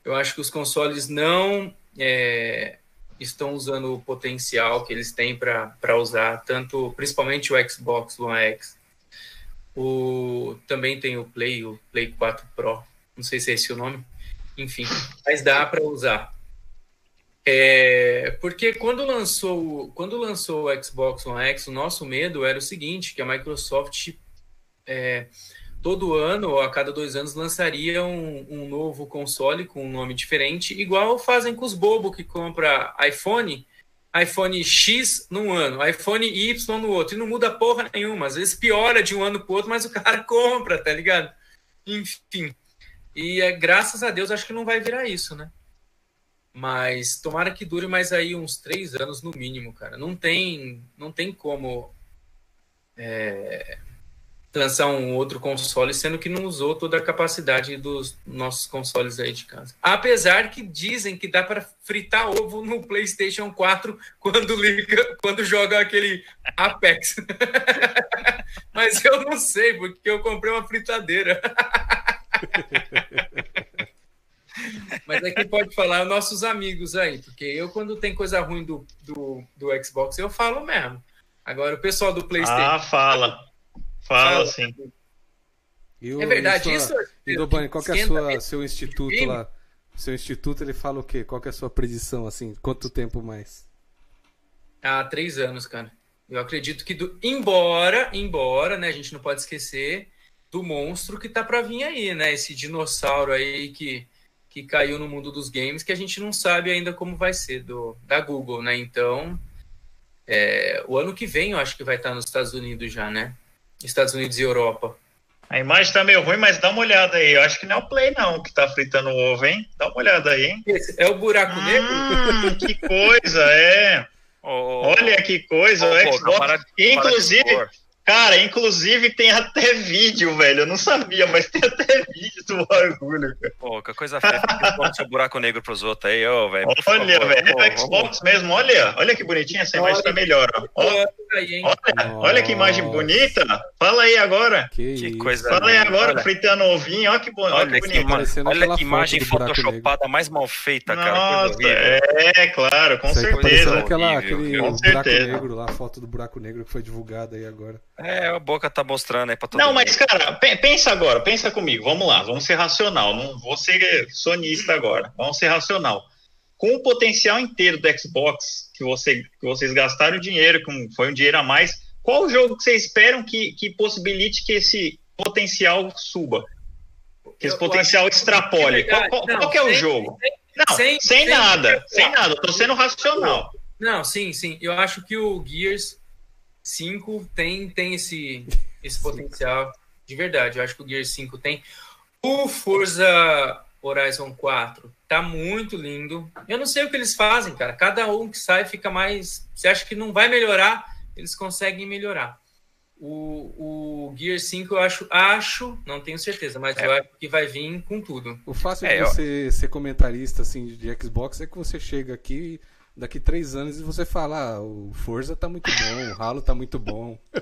Eu acho que os consoles não é, estão usando o potencial que eles têm para usar, tanto principalmente o Xbox One X. O, também tem o Play, o Play 4 Pro, não sei se é esse o nome, enfim, mas dá para usar. É, porque quando lançou, quando lançou o Xbox One X, o nosso medo era o seguinte, que a Microsoft é, todo ano, ou a cada dois anos, lançaria um, um, novo console com um nome diferente, igual fazem com os bobos que compra iPhone, iPhone X num ano, iPhone Y no outro, e não muda porra nenhuma. Às vezes piora de um ano pro outro, mas o cara <laughs> compra, tá ligado? Enfim. E é, graças a Deus, acho que não vai virar isso, né? Mas tomara que dure mais aí uns três anos no mínimo, cara. Não tem, não tem como é, lançar um outro console, sendo que não usou toda a capacidade dos nossos consoles aí de casa. Apesar que dizem que dá para fritar ovo no PlayStation 4 quando liga, quando joga aquele Apex. <laughs> Mas eu não sei, porque eu comprei uma fritadeira. <laughs> Mas aqui pode falar nossos amigos aí, porque eu, quando tem coisa ruim do, do, do Xbox, eu falo mesmo. Agora, o pessoal do PlayStation. Ah, fala. Fala, sim. é verdade, e isso. E Dobani, qual que é sua, seu instituto lá? Seu instituto, ele fala o quê? Qual que é a sua predição, assim? Quanto tempo mais? Há três anos, cara. Eu acredito que, do... embora, embora, né, a gente não pode esquecer do monstro que tá para vir aí, né? Esse dinossauro aí que, que caiu no mundo dos games, que a gente não sabe ainda como vai ser, do, da Google, né? Então, é, o ano que vem eu acho que vai estar nos Estados Unidos já, né? Estados Unidos e Europa. A imagem tá meio ruim, mas dá uma olhada aí. Eu acho que não é o Play, não, que tá fritando o ovo, hein? Dá uma olhada aí, hein? Esse é o buraco hum, negro? <laughs> Que coisa, é. Oh, Olha que coisa, oh, o Xbox. Para, Inclusive, Cara, inclusive tem até vídeo, velho. Eu não sabia, mas tem até vídeo do bagulho, cara. Pô, que coisa feia. Xbox buraco negro pros outros aí, ô, velho. Olha, velho. É Xbox mesmo, olha. Olha que bonitinha essa imagem tá melhor, ó. Olha, olha que imagem bonita. Fala aí agora. Que, que coisa Fala aí agora, olha. fritando ovinho. Olha que, bon... olha que bonito. olha que imagem photoshopada mais mal feita, cara. Nossa, é, claro, com certeza. Aquela, aquele com buraco negro lá, a foto do buraco negro que foi divulgada aí agora. É, a boca tá mostrando aí pra todo Não, mundo. mas, cara, pensa agora, pensa comigo. Vamos lá, vamos ser racional. Não vou ser sonista agora. Vamos ser racional. Com o potencial inteiro do Xbox, que, você, que vocês gastaram dinheiro, que foi um dinheiro a mais, qual o jogo que vocês esperam que, que possibilite que esse potencial suba? Que esse eu potencial extrapole? qual, qual, não, qual é o jogo? Sem, não, sem, sem, sem nada, sem nada. Eu tô sendo racional. Não, sim, sim. Eu acho que o Gears 5 tem, tem esse, esse potencial de verdade. Eu acho que o Gear 5 tem. O Forza Horizon 4 tá muito lindo. Eu não sei o que eles fazem, cara. Cada um que sai fica mais. Você acha que não vai melhorar? Eles conseguem melhorar. O, o Gear 5 eu acho, acho, não tenho certeza, mas é. eu acho que vai vir com tudo. O fácil é, de você eu... ser comentarista assim, de Xbox é que você chega aqui daqui três anos e você fala, ah, o Forza tá muito bom, o Halo tá muito bom. <laughs>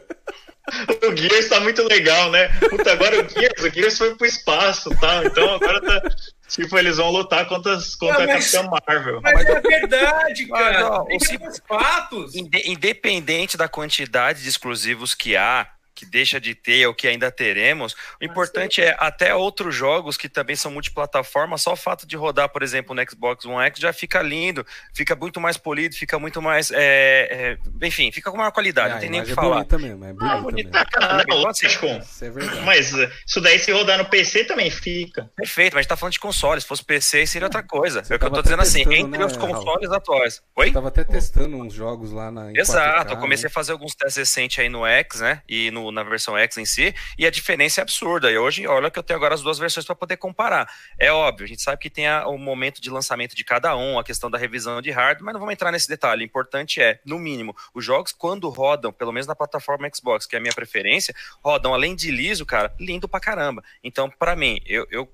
o Gears tá muito legal, né? Puta, agora o Gears, o Gears foi pro espaço, tá? Então agora tá. Tipo, eles vão lutar contra, contra ah, mas, a Capitã Marvel. Mas é verdade, <laughs> cara. Não, não, os fatos. Independente da quantidade de exclusivos que há, que deixa de ter ou que ainda teremos. O importante é até outros jogos que também são multiplataforma, só o fato de rodar, por exemplo, no Xbox One X já fica lindo, fica muito mais polido, fica muito mais. É, é, enfim, fica com maior qualidade, não tem nem o que é falar. Bonita mesmo, é bonita, ah, bonita mesmo. Não, lógico. Isso é verdade. Mas eh, isso daí se rodar no PC também fica. Perfeito, mas a gente tá falando de consoles. Se fosse PC, seria outra coisa. Você é o que eu tô dizendo assim, entre né, os consoles Raul? atuais. Oi? Eu tava até testando uns jogos lá na. Exato, 4K, eu comecei né? a fazer alguns testes recentes aí no X, né? E no na versão X em si, e a diferença é absurda. E hoje, olha que eu tenho agora as duas versões para poder comparar. É óbvio, a gente sabe que tem a, o momento de lançamento de cada um, a questão da revisão de hardware, mas não vamos entrar nesse detalhe. O importante é, no mínimo, os jogos, quando rodam, pelo menos na plataforma Xbox, que é a minha preferência, rodam além de liso, cara, lindo pra caramba. Então, para mim, eu, eu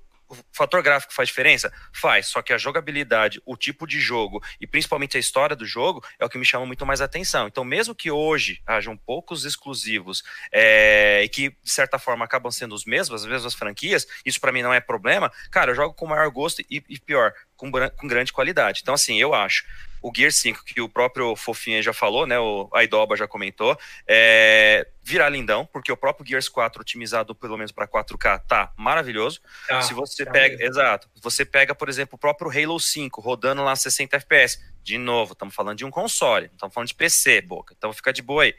fator gráfico faz diferença? Faz, só que a jogabilidade, o tipo de jogo e principalmente a história do jogo é o que me chama muito mais atenção. Então, mesmo que hoje hajam poucos exclusivos é, e que, de certa forma, acabam sendo os mesmos, as mesmas franquias, isso para mim não é problema, cara, eu jogo com maior gosto e, e pior, com, com grande qualidade. Então, assim, eu acho o Gear 5, que o próprio Fofinha já falou, né? O Aidoba já comentou, é, virar lindão, porque o próprio Gears 4 otimizado pelo menos para 4K tá maravilhoso. Ah, Se você tá pega, mesmo. exato, você pega, por exemplo, o próprio Halo 5 rodando lá 60 FPS. De novo, estamos falando de um console, não estamos falando de PC, boca. Então fica de boa aí.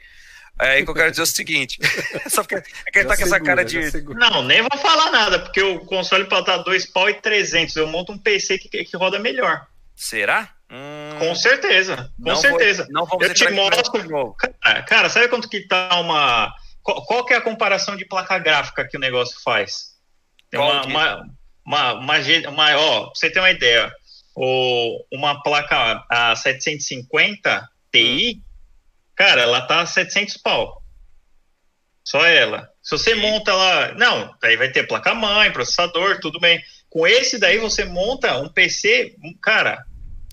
É aí que eu quero dizer o seguinte. <laughs> Só porque é que ele tá com essa cara de. Não, nem vou falar nada, porque o console pode estar 2 pau e 300. Eu monto um PC que, que roda melhor. Será? Hum... Com certeza, com não certeza. Vou, não vamos eu te mostro. Cara, cara, sabe quanto que tá uma. Qual, qual, é a comparação de placa gráfica que o negócio faz? Tem uma, uma, uma, uma, uma, ó, pra você ter uma ideia, o, uma placa a 750 Ti. Hum Cara, ela tá 700 pau. Só ela. Se você monta lá. Não, aí vai ter placa-mãe, processador, tudo bem. Com esse daí você monta um PC, cara,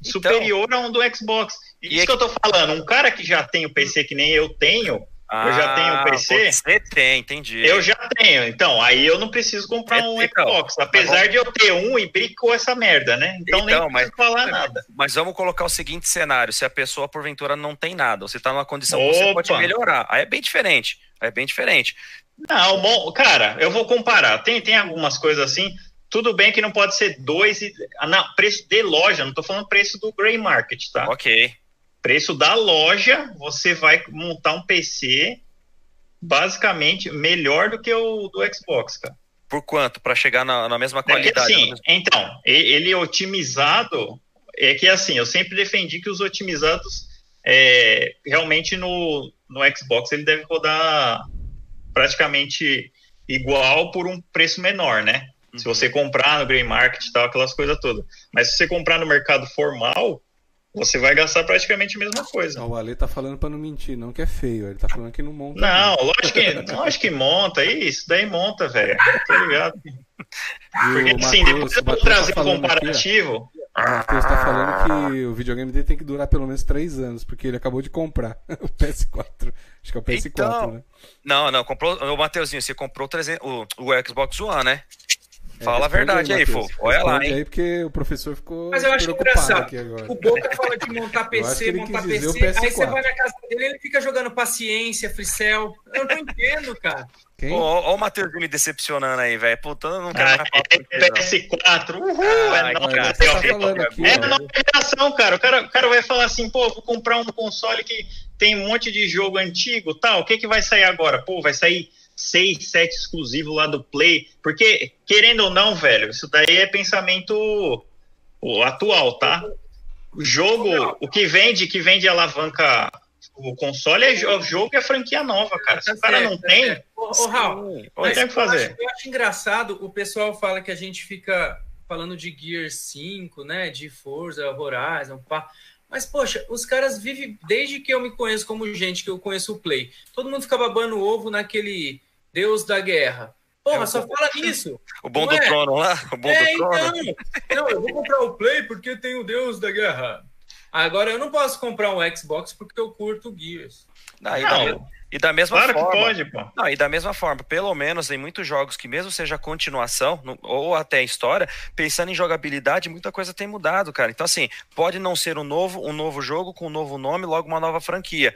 então, superior a um do Xbox. Isso é que eu tô falando. Um cara que já tem o PC que nem eu tenho, ah, eu já tenho um PC. Você tem, entendi. Eu já tenho. Então, aí eu não preciso comprar um então, Xbox. Apesar de eu ter um e brincou essa merda, né? Então, então nem mas, falar nada. Mas vamos colocar o seguinte cenário: se a pessoa, porventura, não tem nada, você tá numa condição Opa. que você pode melhorar. Aí é bem diferente. Aí é bem diferente. Não, bom, cara, eu vou comparar. Tem, tem algumas coisas assim. Tudo bem que não pode ser dois e. Não, preço de loja, não tô falando preço do Grey Market, tá? Ok preço da loja, você vai montar um PC basicamente melhor do que o do Xbox, cara. Por quanto? Para chegar na, na, mesma qualidade? É que, assim, então, ele otimizado, é que assim, eu sempre defendi que os otimizados é, realmente no, no Xbox ele deve rodar praticamente igual por um preço menor, né? Uhum. Se você comprar no Grey Market e tal, aquelas coisas todas. Mas se você comprar no mercado formal, você vai gastar praticamente a mesma coisa. O Ale tá falando para não mentir, não que é feio, ele tá falando que não monta. Não, lógico que, lógico que monta, isso daí monta, velho. Tá ligado? Porque Mateus, assim, depois eu vou trazer tá um comparativo. Aqui, o Matheus tá falando que o videogame dele tem que durar pelo menos 3 anos, porque ele acabou de comprar <laughs> o PS4. Acho que é o PS4, então, né? Não, não, comprou. O Mateuzinho, você comprou o, o, o Xbox One, né? É, Fala a verdade aí, Fofo. Olha lá, hein? aí porque o professor ficou Mas eu acho engraçado. O Boca fala de montar <laughs> PC, montar PC. Aí você vai na casa dele e ele fica jogando paciência, fricel. Eu não entendo, cara. Quem? Ó, o Matheus me decepcionando aí, velho. Puta, eu não quero ah, mais é PS4, uhul, ah, é tá É nova geração, cara. O, cara. o cara vai falar assim, pô, vou comprar um console que tem um monte de jogo antigo tal. O que, que vai sair agora? Pô, vai sair 6, 7 exclusivos lá do Play. Porque, querendo ou não, velho, isso daí é pensamento atual, tá? O jogo, o que vende, que vende alavanca o console é o jogo e a franquia nova, cara. Se o cara não tem. Ô, Raul, não tem o que fazer. Eu acho engraçado, o pessoal fala que a gente fica falando de Gear 5, né? De Forza, Horizon, pá. Mas, poxa, os caras vivem, desde que eu me conheço como gente, que eu conheço o Play, todo mundo fica babando ovo naquele Deus da Guerra. Porra, é, só fala nisso. O bom do é? trono lá? O bom é, do trono. Então, não, eu vou comprar o Play porque tem o Deus da Guerra. Agora eu não posso comprar um Xbox porque eu curto Gears. Não, e, não. Da, e da mesma claro forma. Que pode, pô. Não, e da mesma forma, pelo menos em muitos jogos que, mesmo seja continuação, no, ou até história, pensando em jogabilidade, muita coisa tem mudado, cara. Então, assim, pode não ser um novo, um novo jogo com um novo nome, logo uma nova franquia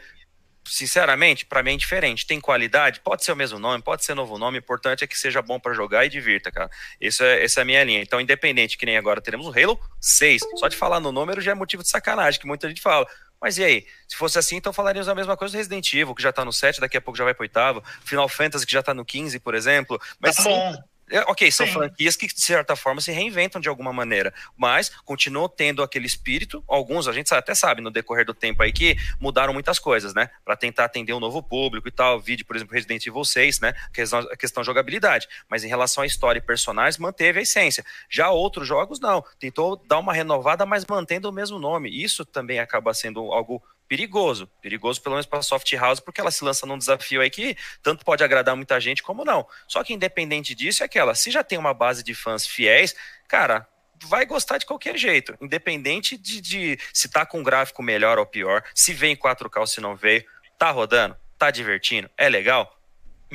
sinceramente, para mim é diferente. Tem qualidade? Pode ser o mesmo nome, pode ser novo nome, o importante é que seja bom para jogar e divirta, cara. Isso é, essa é a minha linha. Então, independente, que nem agora teremos o Halo 6. Só de falar no número já é motivo de sacanagem, que muita gente fala. Mas e aí? Se fosse assim, então falaríamos a mesma coisa do Resident Evil, que já tá no 7, daqui a pouco já vai pro oitavo. Final Fantasy, que já tá no 15, por exemplo. Mas tá bom. É, ok, são Sim. franquias que, de certa forma, se reinventam de alguma maneira, mas continuam tendo aquele espírito. Alguns, a gente até sabe no decorrer do tempo aí que mudaram muitas coisas, né? Para tentar atender um novo público e tal. Vídeo, por exemplo, Resident Evil 6, né? Questão, a questão de jogabilidade. Mas em relação à história e personagens, manteve a essência. Já outros jogos, não. Tentou dar uma renovada, mas mantendo o mesmo nome. Isso também acaba sendo algo perigoso. Perigoso, pelo menos para a Soft House, porque ela se lança num desafio aí que tanto pode agradar muita gente como não. Só que independente disso, é aquela, se já tem uma base de fãs fiéis, cara, vai gostar de qualquer jeito, independente de, de se tá com um gráfico melhor ou pior, se vem em 4K ou se não veio, tá rodando, tá divertindo, é legal,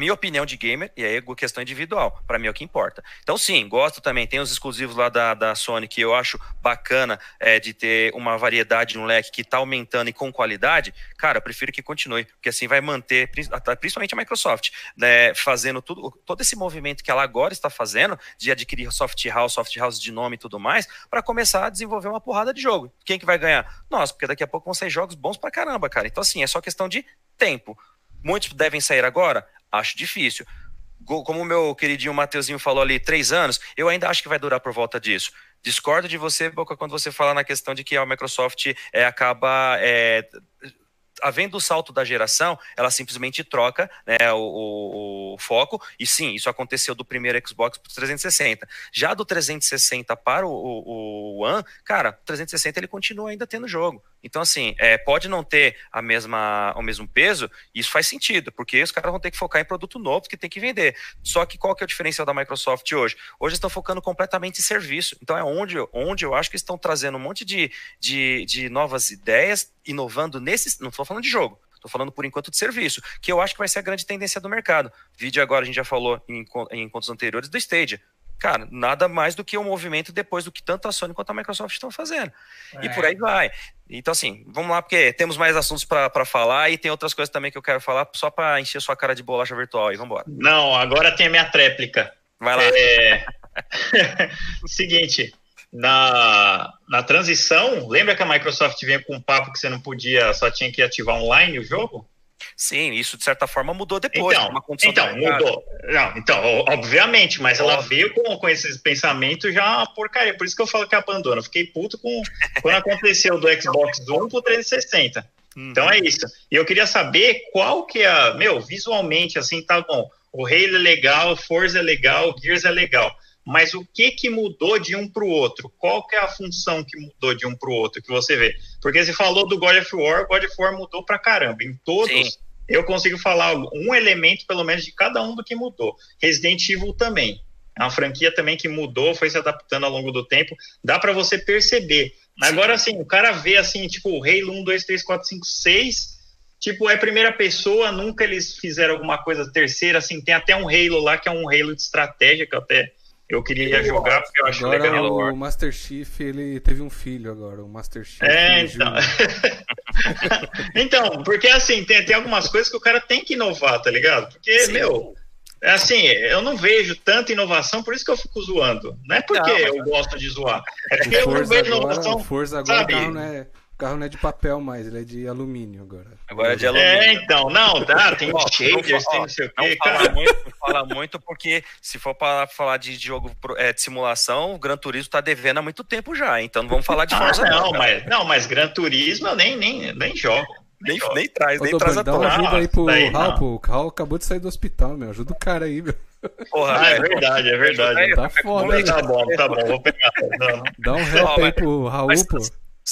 minha opinião de gamer, e aí é questão individual, para mim é o que importa. Então, sim, gosto também. Tem os exclusivos lá da, da Sony que eu acho bacana é, de ter uma variedade no leque que está aumentando e com qualidade. Cara, eu prefiro que continue, porque assim vai manter, principalmente a Microsoft, né, fazendo tudo, todo esse movimento que ela agora está fazendo de adquirir soft house, soft house de nome e tudo mais, para começar a desenvolver uma porrada de jogo. Quem que vai ganhar? Nós, porque daqui a pouco vão sair jogos bons pra caramba, cara. Então, assim, é só questão de tempo. Muitos devem sair agora? Acho difícil. Como o meu queridinho Mateuzinho falou ali, três anos, eu ainda acho que vai durar por volta disso. Discordo de você, Boca, quando você fala na questão de que a Microsoft é, acaba é, havendo o salto da geração, ela simplesmente troca né, o, o, foco. E sim, isso aconteceu do primeiro Xbox para o 360. Já do 360 para o, o, o One, cara, o 360 ele continua ainda tendo jogo. Então, assim, é, pode não ter a mesma, o mesmo peso, isso faz sentido, porque os caras vão ter que focar em produto novo que tem que vender. Só que qual que é o diferencial da Microsoft hoje? Hoje estão focando completamente em serviço. Então é onde, onde eu acho que estão trazendo um monte de, de, de novas ideias, inovando nesses. Não estou falando de jogo, Estou falando por enquanto de serviço, que eu acho que vai ser a grande tendência do mercado. Vídeo agora a gente já falou em, em encontros anteriores do Stadia cara, nada mais do que um movimento depois do que tanto a Sony quanto a Microsoft estão fazendo. É. E por aí vai. Então, assim, vamos lá, porque temos mais assuntos para falar e tem outras coisas também que eu quero falar só para encher sua cara de bolacha virtual e vamos embora. Não, agora tem a minha tréplica. Vai lá. É... <laughs> <laughs> Seguinte, na, na transição, lembra que a Microsoft vinha com um papo que você não podia, só tinha que ativar online o jogo? Sim, isso de certa forma mudou depois. Então, então mudou. Não, então, obviamente, mas ela veio com, com esses pensamentos já uma porcaria. Por isso que eu falo que abandona. Fiquei puto com quando aconteceu do Xbox One pro 360. Uhum. Então é isso. E eu queria saber qual que é, meu, visualmente, assim, tá bom. O Halo é legal, Forza é legal, Gears é legal. Mas o que que mudou de um para o outro? Qual que é a função que mudou de um para o outro que você vê? Porque você falou do God of War, God of War mudou para caramba. Em todos, Sim. eu consigo falar um elemento, pelo menos, de cada um do que mudou. Resident Evil também. É uma franquia também que mudou, foi se adaptando ao longo do tempo. Dá para você perceber. Agora, assim, o cara vê, assim, tipo, o Halo 1, 2, 3, 4, 5, 6 tipo, é primeira pessoa, nunca eles fizeram alguma coisa terceira, assim, tem até um Halo lá, que é um Halo de estratégia, que eu até eu queria jogar porque eu acho agora legal. O Master Chief, ele teve um filho agora, o Master Chief. É, então. <laughs> então, porque assim, tem, tem algumas coisas que o cara tem que inovar, tá ligado? Porque, Sim. meu, é assim, eu não vejo tanta inovação, por isso que eu fico zoando. Não é porque não, mas... eu gosto de zoar. É porque eu não vejo agora, inovação. Forza agora sabe? Carro, né? Carro não é de papel mais, ele é de alumínio agora. Agora é de alumínio. É, então, não, dá, tem shaders, tem não sei o quê. Não fala muito, fala muito, porque se for para falar de jogo é, de simulação, o Gran Turismo tá devendo há muito tempo já, então não vamos falar de Forza. Ah, não, mas, não, mas Gran Turismo eu nem, nem, nem jogo. Nem, nem, traz, Ô, nem traz a Dá uma ajuda aí pro Raul, pô. O Raul acabou de sair do hospital, meu. Ajuda o cara aí, meu. Porra, ah, é verdade, é verdade. Tá foda, Tá bom, tá bom, vou pegar. Dá um help aí pro Raul, pô.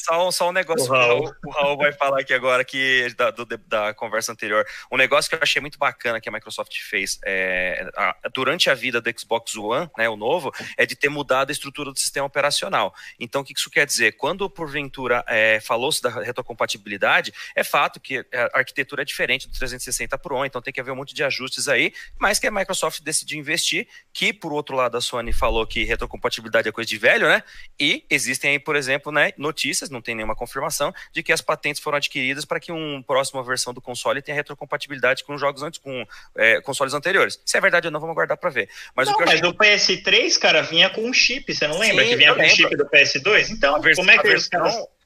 Só, só um negócio o Raul. que o Raul vai falar aqui agora que, da, do, da conversa anterior. Um negócio que eu achei muito bacana que a Microsoft fez é, a, durante a vida do Xbox One, né, o novo, é de ter mudado a estrutura do sistema operacional. Então, o que isso quer dizer? Quando, porventura, é, falou-se da retrocompatibilidade, é fato que a arquitetura é diferente do 360 Pro, então tem que haver um monte de ajustes aí, mas que a Microsoft decidiu investir, que, por outro lado, a Sony falou que retrocompatibilidade é coisa de velho, né? E existem aí, por exemplo, né, notícias não tem nenhuma confirmação, de que as patentes foram adquiridas para que uma próxima versão do console tenha retrocompatibilidade com jogos antes, com é, consoles anteriores. Se é verdade ou não, vamos aguardar para ver. Mas, não, o mas achei... o PS3, cara, vinha com um chip, você não lembra? Sim, que vinha com o chip do PS2? Então, como é que eles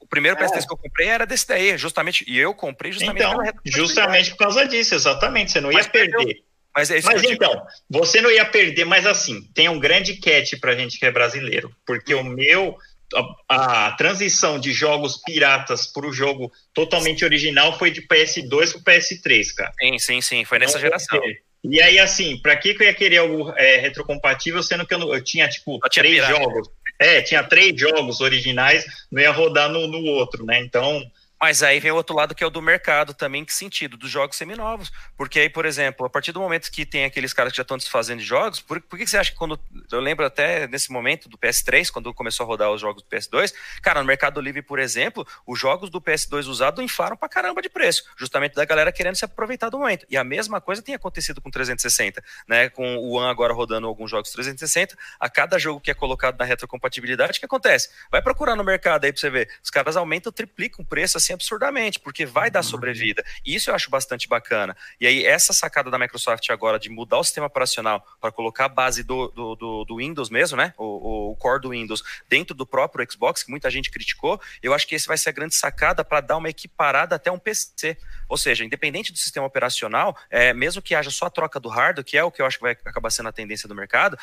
o primeiro PS3 é. que eu comprei era desse daí, justamente. E eu comprei justamente então, justamente por causa disso, exatamente. Você não mas ia perder. Mas, é mas então, você não ia perder, mas assim, tem um grande catch pra gente que é brasileiro. Porque hum. o meu a, a, transição de jogos piratas para o jogo totalmente original foi de PS2 para PS3, cara. Sim, sim, sim, foi nessa geração. E aí, assim, para que, que eu ia querer algo é, retrocompatível, sendo que eu, não, eu tinha, tipo, tinha três pirata. jogos. É, tinha três jogos originais, não ia rodar no, no outro, né? Então, Mas aí vem o outro lado que é o do mercado também, que sentido? Dos jogos seminovos. Porque aí, por exemplo, a partir do momento que tem aqueles caras que já estão desfazendo de jogos, por, por que, você acha que quando. Eu lembro até nesse momento do PS3, quando começou a rodar os jogos do PS2, cara, no Mercado Livre, por exemplo, os jogos do PS2 usado infaram pra caramba de preço, justamente da galera querendo se aproveitar do momento. E a mesma coisa tem acontecido com 360, né? Com o One agora rodando alguns jogos 360, a cada jogo que é colocado na retrocompatibilidade, o que acontece? Vai procurar no mercado aí pra você ver. Os caras aumentam, triplicam o preço assim absurdamente, porque vai dar sobrevida. E isso eu acho bastante bacana. E aí, essa sacada da Microsoft agora de mudar o sistema operacional para colocar a base do, do, do, do Windows mesmo, né? O, o, core do Windows dentro do próprio Xbox, que muita gente criticou, eu acho que esse vai ser a grande sacada para dar uma equiparada até um PC. Ou seja, independente do sistema operacional, é, mesmo que haja só a troca do hardware, que é o que eu acho que vai acabar sendo a tendência do mercado,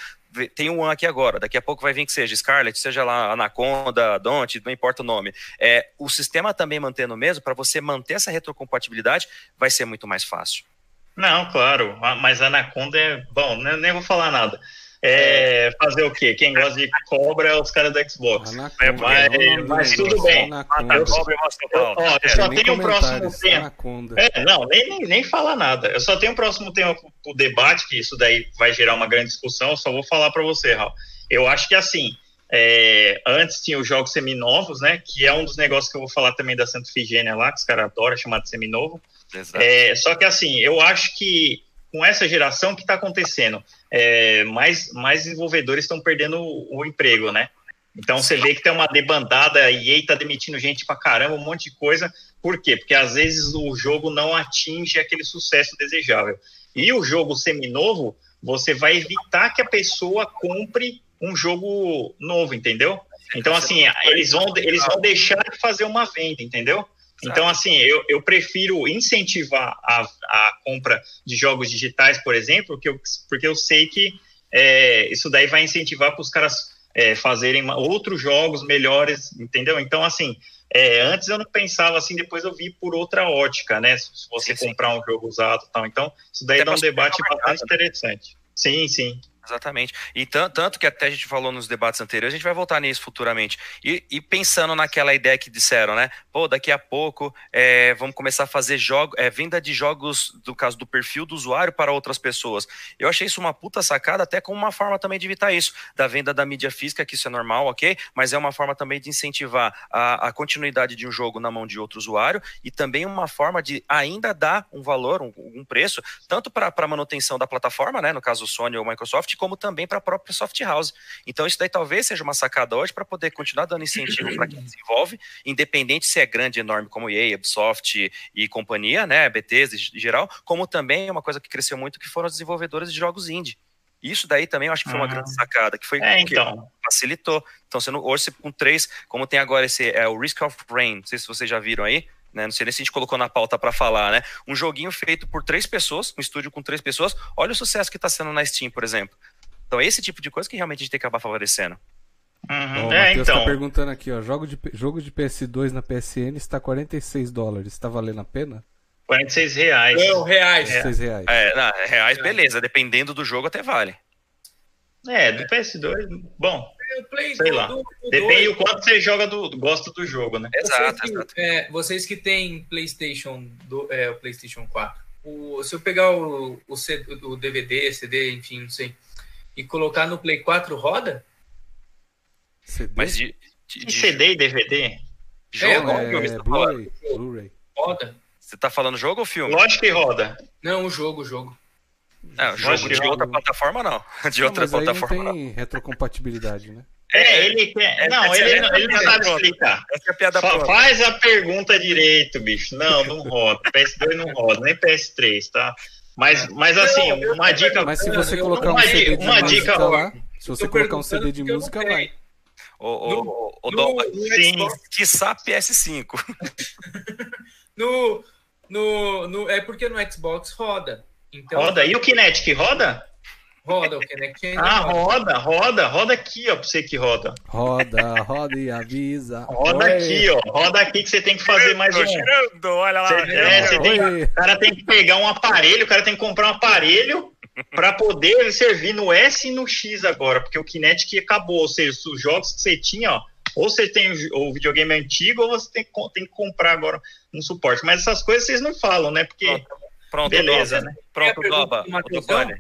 tem um One aqui agora, daqui a pouco vai vir que seja Scarlett, seja lá Anaconda, Don't, não importa o nome. É, o sistema também mantendo mesmo, para você manter essa retrocompatibilidade, vai ser muito mais fácil. Não, claro, mas Anaconda é. Bom, nem vou falar nada. É, fazer o quê? Quem gosta de cobra é os caras do Xbox. Anaconda, é, mas, mas tudo bem. Eu, ó, eu só tenho o próximo tema. É, não, nem, nem, nem falar nada. Eu só tenho o próximo tema o debate, que isso daí vai gerar uma grande discussão. Eu só vou falar para você, Raul. Eu acho que assim. É, antes tinha os jogos seminovos, né? Que é um dos negócios que eu vou falar também da Santa Figênia lá, que os caras adoram chamar de seminovo. É, só que assim, eu acho que com essa geração, o que está acontecendo? É, mais, mais desenvolvedores estão perdendo o, o, emprego, né? Então você vê que tem uma debandada, a EA está demitindo gente pra caramba, um monte de coisa. Por quê? Porque às vezes o jogo não atinge aquele sucesso desejável. E o jogo seminovo, você vai evitar que a pessoa compre um jogo novo, entendeu? Então, assim, eles vão, eles vão deixar de fazer uma venda, entendeu? Então, assim, eu, eu prefiro incentivar a, a compra de jogos digitais, por exemplo, porque eu, porque eu sei que é, isso daí vai incentivar para os caras é, fazerem outros jogos melhores, entendeu? Então, assim, é, antes eu não pensava assim, depois eu vi por outra ótica, né? Se você sim, comprar sim. um jogo usado e tal. Então, isso daí Até dá um debate bastante interessante. Sim, sim. Exatamente. E tanto que até a gente falou nos debates anteriores, a gente vai voltar nisso futuramente. E, e pensando naquela ideia que disseram, né? Pô, daqui a pouco é, vamos começar a fazer jogo, é, venda de jogos, do caso do perfil do usuário para outras pessoas. Eu achei isso uma puta sacada, até como uma forma também de evitar isso, da venda da mídia física, que isso é normal, ok? Mas é uma forma também de incentivar a, a continuidade de um jogo na mão de outro usuário e também uma forma de ainda dar um valor, um, um preço, tanto para a manutenção da plataforma, né? No caso Sony ou Microsoft, como também para a própria soft house. Então, isso daí talvez seja uma sacada hoje para poder continuar dando incentivo para quem desenvolve, independente se é grande, enorme como EA, Ubisoft e companhia, né, BTs em geral, como também é uma coisa que cresceu muito que foram os desenvolvedores de jogos indie. Isso daí também eu acho que foi uma ah. grande sacada, que foi é, então. facilitou. Então, você não, hoje com três, como tem agora esse é, o Risk of Rain, não sei se vocês já viram aí, né? Não sei nem se a gente colocou na pauta para falar, né? Um joguinho feito por três pessoas, um estúdio com três pessoas. Olha o sucesso que está sendo na Steam, por exemplo. Então, esse tipo de coisa que realmente a gente tem que acabar favorecendo. Uhum. o é, Matheus tá então. tá perguntando aqui, ó. Jogo de, jogo de PS2 na PSN está 46 dólares. Está valendo a pena? 46 reais. Não, reais. 46 reais. É, não, reais, beleza. Dependendo do jogo, até vale. É, do PS2, bom. Sei lá. Do, do Depende do quanto você joga do, gosta do jogo, né? Exato, vocês que, exato. É, vocês que têm PlayStation, do, é, o PlayStation 4, o, se eu pegar o, o, CD, o DVD, CD, enfim, não sei e colocar no Play 4 roda? CD? Mas de, de, de CD e DVD? Jogo? É, é, Blu-ray. Blu roda. Você tá falando jogo ou filme? Lógico que roda. Não, o jogo, o jogo. Não, jogo de outra plataforma não. <laughs> De outra não, plataforma não. tem retrocompatibilidade, né? É, ele quer. É, não, ele, ele não sabe explicar. Essa é a piada Fa Faz a pergunta direito, bicho. Não, não roda. <laughs> PS2 não roda, nem PS3, tá? Mas, mas assim, uma dica. Mas se você colocar um CD de uma música dica, lá, se você colocar um CD de música, vai. O, o, no sim, quiçá PS5. <laughs> no, no, no, é porque no Xbox roda. Então, roda. E o Kinetic roda? Roda, o Kinect ainda Ah, roda, roda, roda aqui, ó, pra você que roda. Roda, roda e avisa. Roda Oi. aqui, ó, roda aqui que você tem que fazer mais um. Girando, olha lá. Você, é, você tem, o cara tem que pegar um aparelho, o cara tem que comprar um aparelho para poder servir no S e no X agora, porque o Kinetic acabou, ou seja, os jogos que você tinha, ó, Ou você tem o videogame antigo, ou você tem, tem que comprar agora um suporte. Mas essas coisas vocês não falam, né? Porque. Pronto beleza, Doba. né? Pronto, Doba. O Dubane.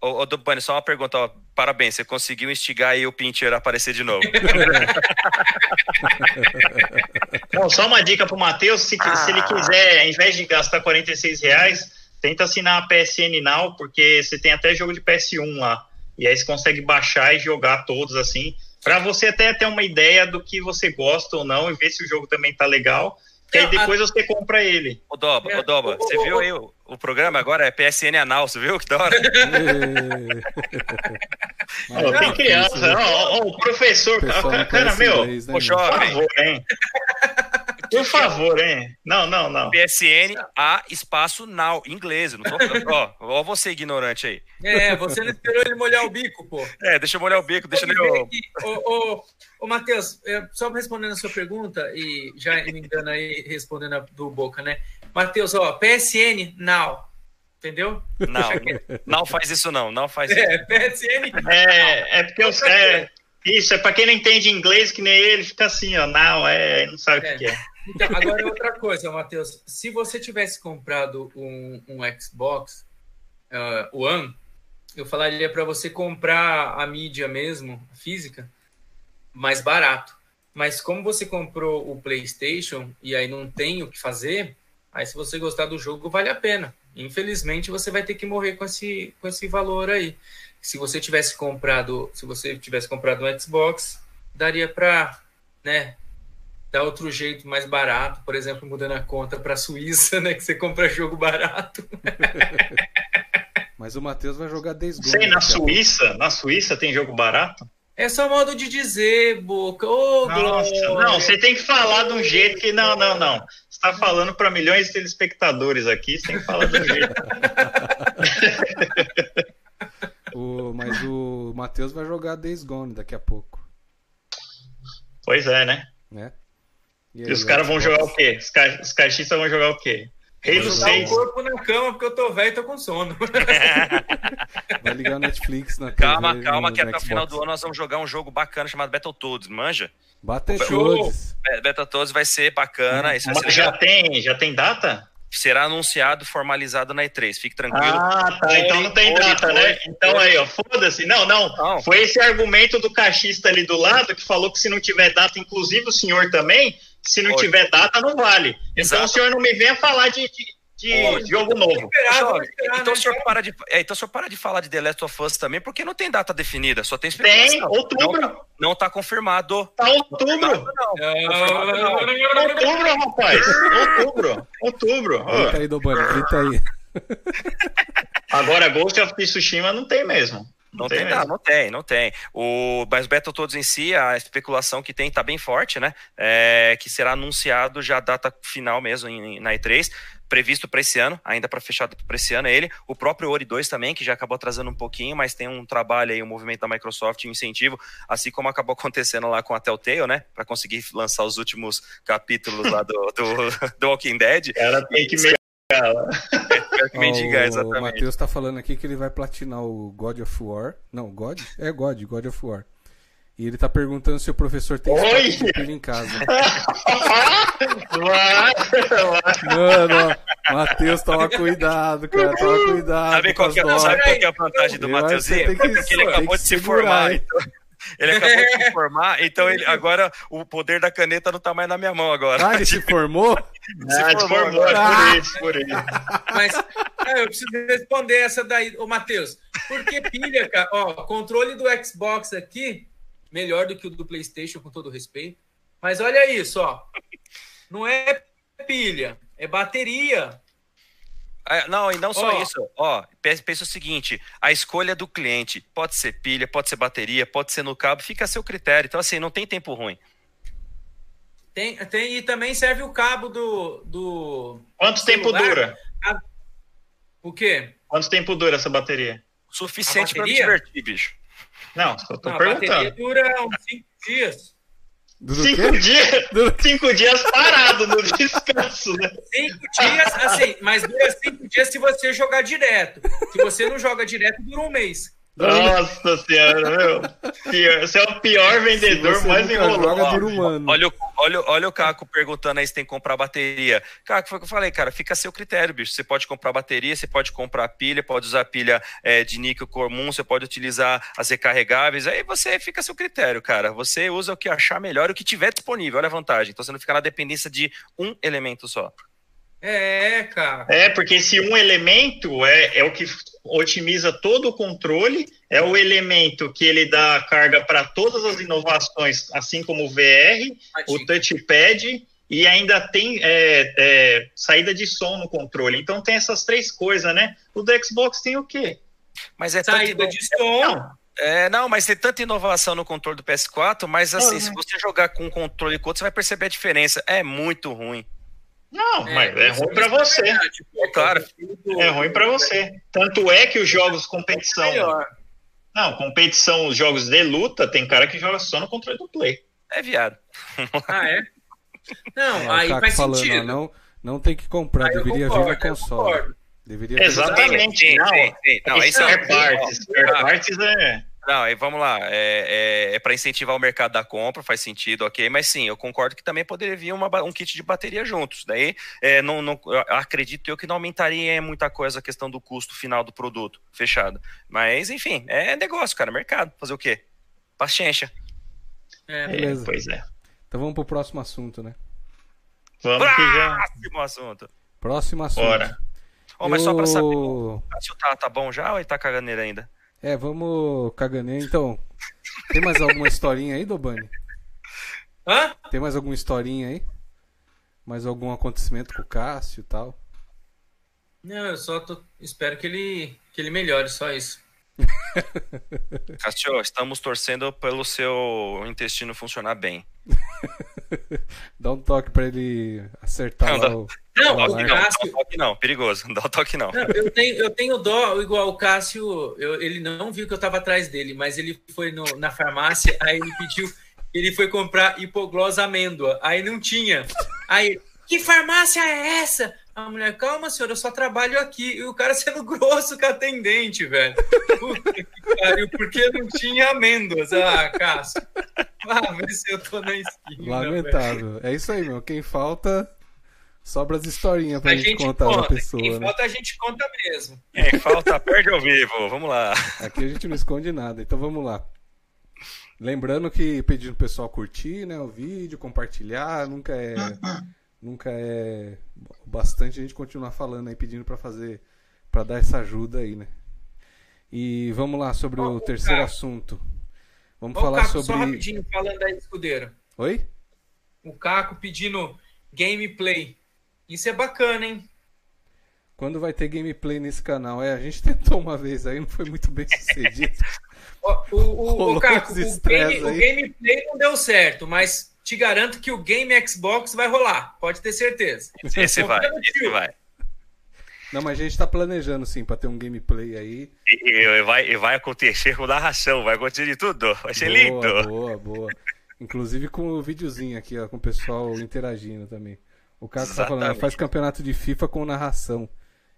Ô, só uma pergunta, ó. Parabéns, você conseguiu instigar aí o Pincheiro a aparecer de novo. <laughs> Bom, só uma dica pro Matheus, se, ah. se ele quiser, ao invés de gastar 46 reais, tenta assinar a PSN Now, porque você tem até jogo de PS1 lá. E aí você consegue baixar e jogar todos assim, para você até ter uma ideia do que você gosta ou não e ver se o jogo também tá legal. Que aí depois você compra ele. Ô Doba, ô Doba, você viu aí o, o programa agora? É PSN Anal, você viu? Que da hora. <laughs> tem criança, oh, oh, o professor, cara, cara meu, inglês, né, por favor, hein? Por favor, hein? Não, não, não. PSN A espaço now, inglês. Não tô ó, ó, você ignorante aí. É, você não esperou ele molhar o bico, pô. É, deixa eu molhar o bico, deixa eu. Ô, ô, ô, Matheus, é, só respondendo a sua pergunta e já me engano aí respondendo a do Boca, né? Matheus, ó, PSN now. Entendeu? Não, não faz isso não, não faz é, isso. PSN. É, é porque os é, isso, é para quem não entende inglês, que nem ele, fica assim, ó, não, é, não sabe é. o que é. Então, agora outra coisa, Matheus. Se você tivesse comprado um, um Xbox uh, One, eu falaria para você comprar a mídia mesmo, física, mais barato. Mas como você comprou o PlayStation e aí não tem o que fazer, aí se você gostar do jogo, vale a pena. Infelizmente, você vai ter que morrer com esse, com esse valor aí. Se você tivesse comprado, se você tivesse comprado um Xbox, daria para, né, dar outro jeito mais barato, por exemplo, mudando a conta para a Suíça, né, que você compra jogo barato. <laughs> Mas o Matheus vai jogar desde Sei, na Suíça, na Suíça tem jogo barato? É só modo de dizer, Boca. Ô, oh, Nossa, não, você tem que falar de um jeito que. Não, não, não. Você está falando para milhões de telespectadores aqui, você tem que falar de um jeito. <laughs> o, mas o Matheus vai jogar Days Gone daqui a pouco. Pois é, né? né? E, aí, e os caras vão jogar o quê? Os, ca... os caixistas vão jogar o quê? Rei do seis. o corpo na cama porque eu tô velho e tô com sono. <laughs> Vai ligar o Netflix na Calma, TV, calma, que até o final do ano nós vamos jogar um jogo bacana chamado Battletoads, manja? Battletoads. Battletoads vai ser bacana. Hum. Mas já tem, já tem data? será anunciado, formalizado na E3. Fique tranquilo. Ah, tá. Então não tem data, né? Então aí, ó, foda-se. Não, não, não. Foi esse argumento do caixista ali do lado que falou que se não tiver data, inclusive o senhor também, se não tiver data, não vale. Então Exato. o senhor não me venha falar de, de, de jogo novo. Esperar, esperar, então, né? o senhor para de, é, então o senhor para de falar de The Last of Us também, porque não tem data definida, só tem especulação. Tem, outubro. Não, não tá confirmado. Tá outubro. Não. não. Outubro, rapaz. Outubro. Outubro. Grita aí, Dobani, grita aí. Agora, Ghost of Tsushima não tem mesmo. Não, não tem, tem não, não tem, não tem. O, mas Battletoads em si, a especulação que tem está bem forte, né? É, que será anunciado já a data final mesmo em, na E3, previsto para esse ano, ainda para fechar para esse ano é ele. O próprio Ori 2 também, que já acabou atrasando um pouquinho, mas tem um trabalho aí, um movimento da Microsoft, um incentivo, assim como acabou <laughs> acontecendo lá com a Telltale, né? Para conseguir lançar os últimos capítulos lá do, do, <laughs> do Walking Dead. Ela tem que mendigar, exatamente. O Matheus tá falando aqui que ele vai platinar o God of War. Não, God? É God, God of War. E ele tá perguntando se o professor tem Oi! em casa. <laughs> Mano, Matheus, toma cuidado, cara. Toma cuidado. Sabe qual, que, é, sabe qual que é a vantagem do Matheusinho? Porque ele acabou de se formar. Então. Ele acabou de se formar, então ele, agora o poder da caneta não tá mais na minha mão agora. Ah, ele se formou? <laughs> se ah, formou, formou ah. por isso, por isso. Mas ah, eu preciso responder essa daí, ô Matheus. Por que pilha, cara? Ó, controle do Xbox aqui, melhor do que o do PlayStation, com todo respeito. Mas olha isso, ó. Não é pilha, é bateria. É, não, e não só oh. isso. Ó, pensa o seguinte: a escolha do cliente pode ser pilha, pode ser bateria, pode ser no cabo, fica a seu critério. Então, assim, não tem tempo ruim. Tem, tem e também serve o cabo do. do Quanto celular. tempo dura? O quê? Quanto tempo dura essa bateria? Suficiente para me divertir, bicho. Não, só tô não, perguntando. A bateria dura uns 5 dias. Duro cinco dias, <laughs> cinco dias parado no <laughs> descanso, né? Cinco dias, assim, mas dura cinco dias se você jogar direto. Se você não joga direto, dura um mês. Nossa senhora, meu. Pior, você é o pior vendedor mais enrolado. Olha, o- olha, olha o Caco perguntando aí se tem que comprar bateria. Caco, foi o que eu falei, cara, fica a seu critério, bicho. Você pode comprar bateria, você pode comprar pilha, pode usar pilha é, de níquel comum, você pode utilizar as recarregáveis. Aí você fica a seu critério, cara. Você usa o que achar melhor, o que tiver disponível. Olha a vantagem. Então você não fica na dependência de um elemento só. É, cara. É, porque esse um elemento é, é o que otimiza todo o controle, é o elemento que ele dá carga para todas as inovações, assim como o VR, o touchpad e ainda tem é, é, saída de som no controle. Então tem essas três coisas, né? O do Xbox tem o quê? Mas é Saída de som. Não, É, não, mas tem tanta inovação no controle do PS4, mas assim, Uhum. se você jogar com um controle com outro, você vai perceber a diferença. É muito ruim. Não, mas é ruim para isso é você. verdade, pô, Claro. É ruim para você. Tanto é que os jogos competição. Melhor. Não, competição, os jogos de luta, tem cara que joga só no controle do Play. É viado. <laughs> Ah, é? Não, É, aí faz falando, sentido. não, não tem que comprar, Aí deveria concordo, vir no eu console. Deveria vir Exatamente. Sim, não. sim, sim. Não, é isso é- Ah. parts é. Não, aí vamos lá. É, é, para incentivar o mercado da compra, faz sentido, ok. Mas sim, eu concordo que também poderia vir uma um kit de bateria juntos. Daí, é, não, não- eu acredito eu que não aumentaria muita coisa a questão do custo final do produto fechado. Mas, enfim, é negócio, cara, mercado. Fazer o quê? Paciência. É. é, Beleza. Pois é. Então vamos pro próximo assunto, né? Vamos que já. Próximo assunto. Próximo assunto. Bora. Ô, mas só pra saber, Eu- o Cássio tá, tá bom já ou ele tá cagando nele ainda? É, vamos caganear. Então, tem mais alguma historinha aí, Dobani? Hã? Tem mais alguma historinha aí? Mais algum acontecimento com o Cássio e tal? Não, eu só tô- espero que ele, que ele melhore, só isso. <laughs> Cássio, estamos torcendo pelo seu intestino funcionar bem. <laughs> <laughs> Dá um toque pra ele acertar Não, dá- o. Não, o Não, dá toque não, perigoso. Não <laughs> dá o toque não. Não, eu, tenho, eu tenho dó, igual o Cássio, eu- ele não viu que eu tava atrás dele, mas ele foi no- na farmácia, aí ele pediu, ele foi comprar hipoglós amêndoa, aí não tinha. Aí, que farmácia é essa? A mulher, calma, senhor, eu só trabalho aqui. E o cara <laughs> sendo grosso com a atendente, velho. Puta que pariu, porque não tinha amêndoas. Ah, Cássio. Ah, vê se eu tô na esquina. velho. Lamentável. É isso aí, meu. Quem falta, sobra as historinhas pra A gente, gente contar conta. pra pessoa, Quem né? falta, a gente conta mesmo. Quem falta, perde ao vivo. Vamos lá. Aqui a gente não esconde nada, então vamos lá. Lembrando que pedindo o pessoal curtir, né, o vídeo, compartilhar, nunca é nunca é bastante a gente continuar falando aí pedindo pra fazer pra dar essa ajuda aí, né? E vamos lá sobre o terceiro Caco. assunto. Vamos falar Caco, só sobre rapidinho, falando aí, escudeiro. Oi? O Caco pedindo gameplay. Isso é bacana, hein? Quando vai ter gameplay nesse canal? É, a gente <laughs> tentou uma vez aí, não foi muito bem sucedido. <laughs> O, o, o Caco, o, game- o gameplay não deu certo, mas te garanto que o game Xbox vai rolar. Pode ter certeza. Esse vai, esse vai. Não, mas a gente tá planejando sim pra ter um gameplay aí. E, e vai, e vai acontecer com narração, vai acontecer de tudo. Vai ser Boa, lindo. Boa, boa. Inclusive com o videozinho aqui, ó, com o pessoal interagindo também. O Caco tá falando, faz campeonato de FIFA com narração.